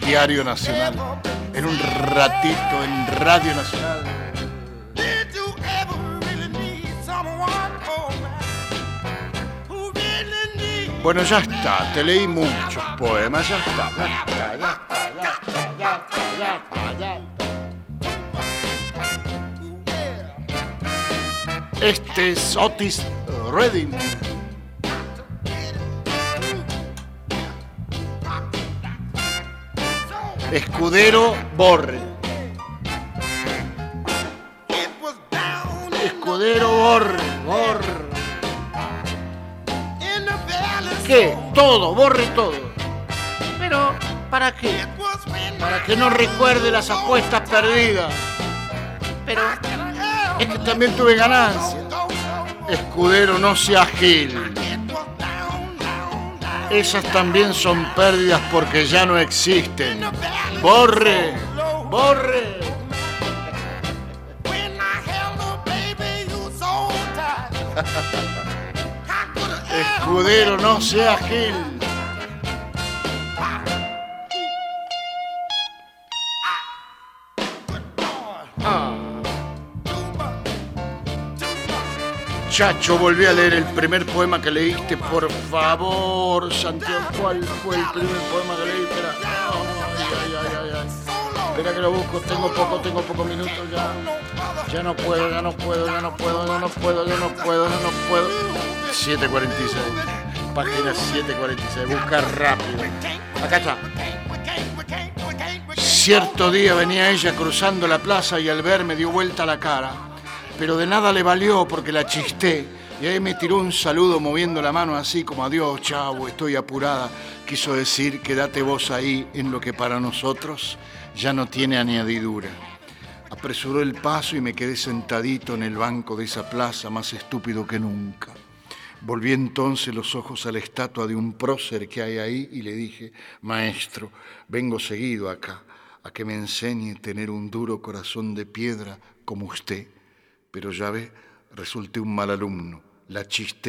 Diario Nacional, en un ratito en Radio Nacional. Bueno, ya está, te leí muchos poemas, ya está, ya está, ya está, ya está, ya está, ya está, ya está. Este es Otis Redding. Escudero Borre. Escudero Borre, Borre. ¿Qué? Todo, borre todo. Pero, ¿para qué? Para que no recuerde las apuestas perdidas. Pero, es que también tuve ganancia. Escudero, no sea gil. Esas también son pérdidas porque ya no existen. Borre, borre. *laughs* Escudero, no sea gil. Chacho, volví a leer el primer poema que leíste, por favor, Santiago. ¿Cuál fue el primer poema que leíste? Espera. Espera que lo busco, tengo poco, tengo pocos minutos ya. Ya no puedo, ya no puedo, ya no puedo, ya no puedo, ya no puedo, ya no puedo. 746, página 746, busca rápido. Acá está. Cierto día venía ella cruzando la plaza y al verme dio vuelta la cara, pero de nada le valió porque la chisté y ahí me tiró un saludo moviendo la mano así como adiós, chavo, estoy apurada. Quiso decir, quédate vos ahí en lo que para nosotros ya no tiene añadidura. Apresuró el paso y me quedé sentadito en el banco de esa plaza más estúpido que nunca. Volví entonces los ojos a la estatua de un prócer que hay ahí y le dije, maestro, vengo seguido acá a que me enseñe a tener un duro corazón de piedra como usted. Pero ya ve, resulté un mal alumno, la chiste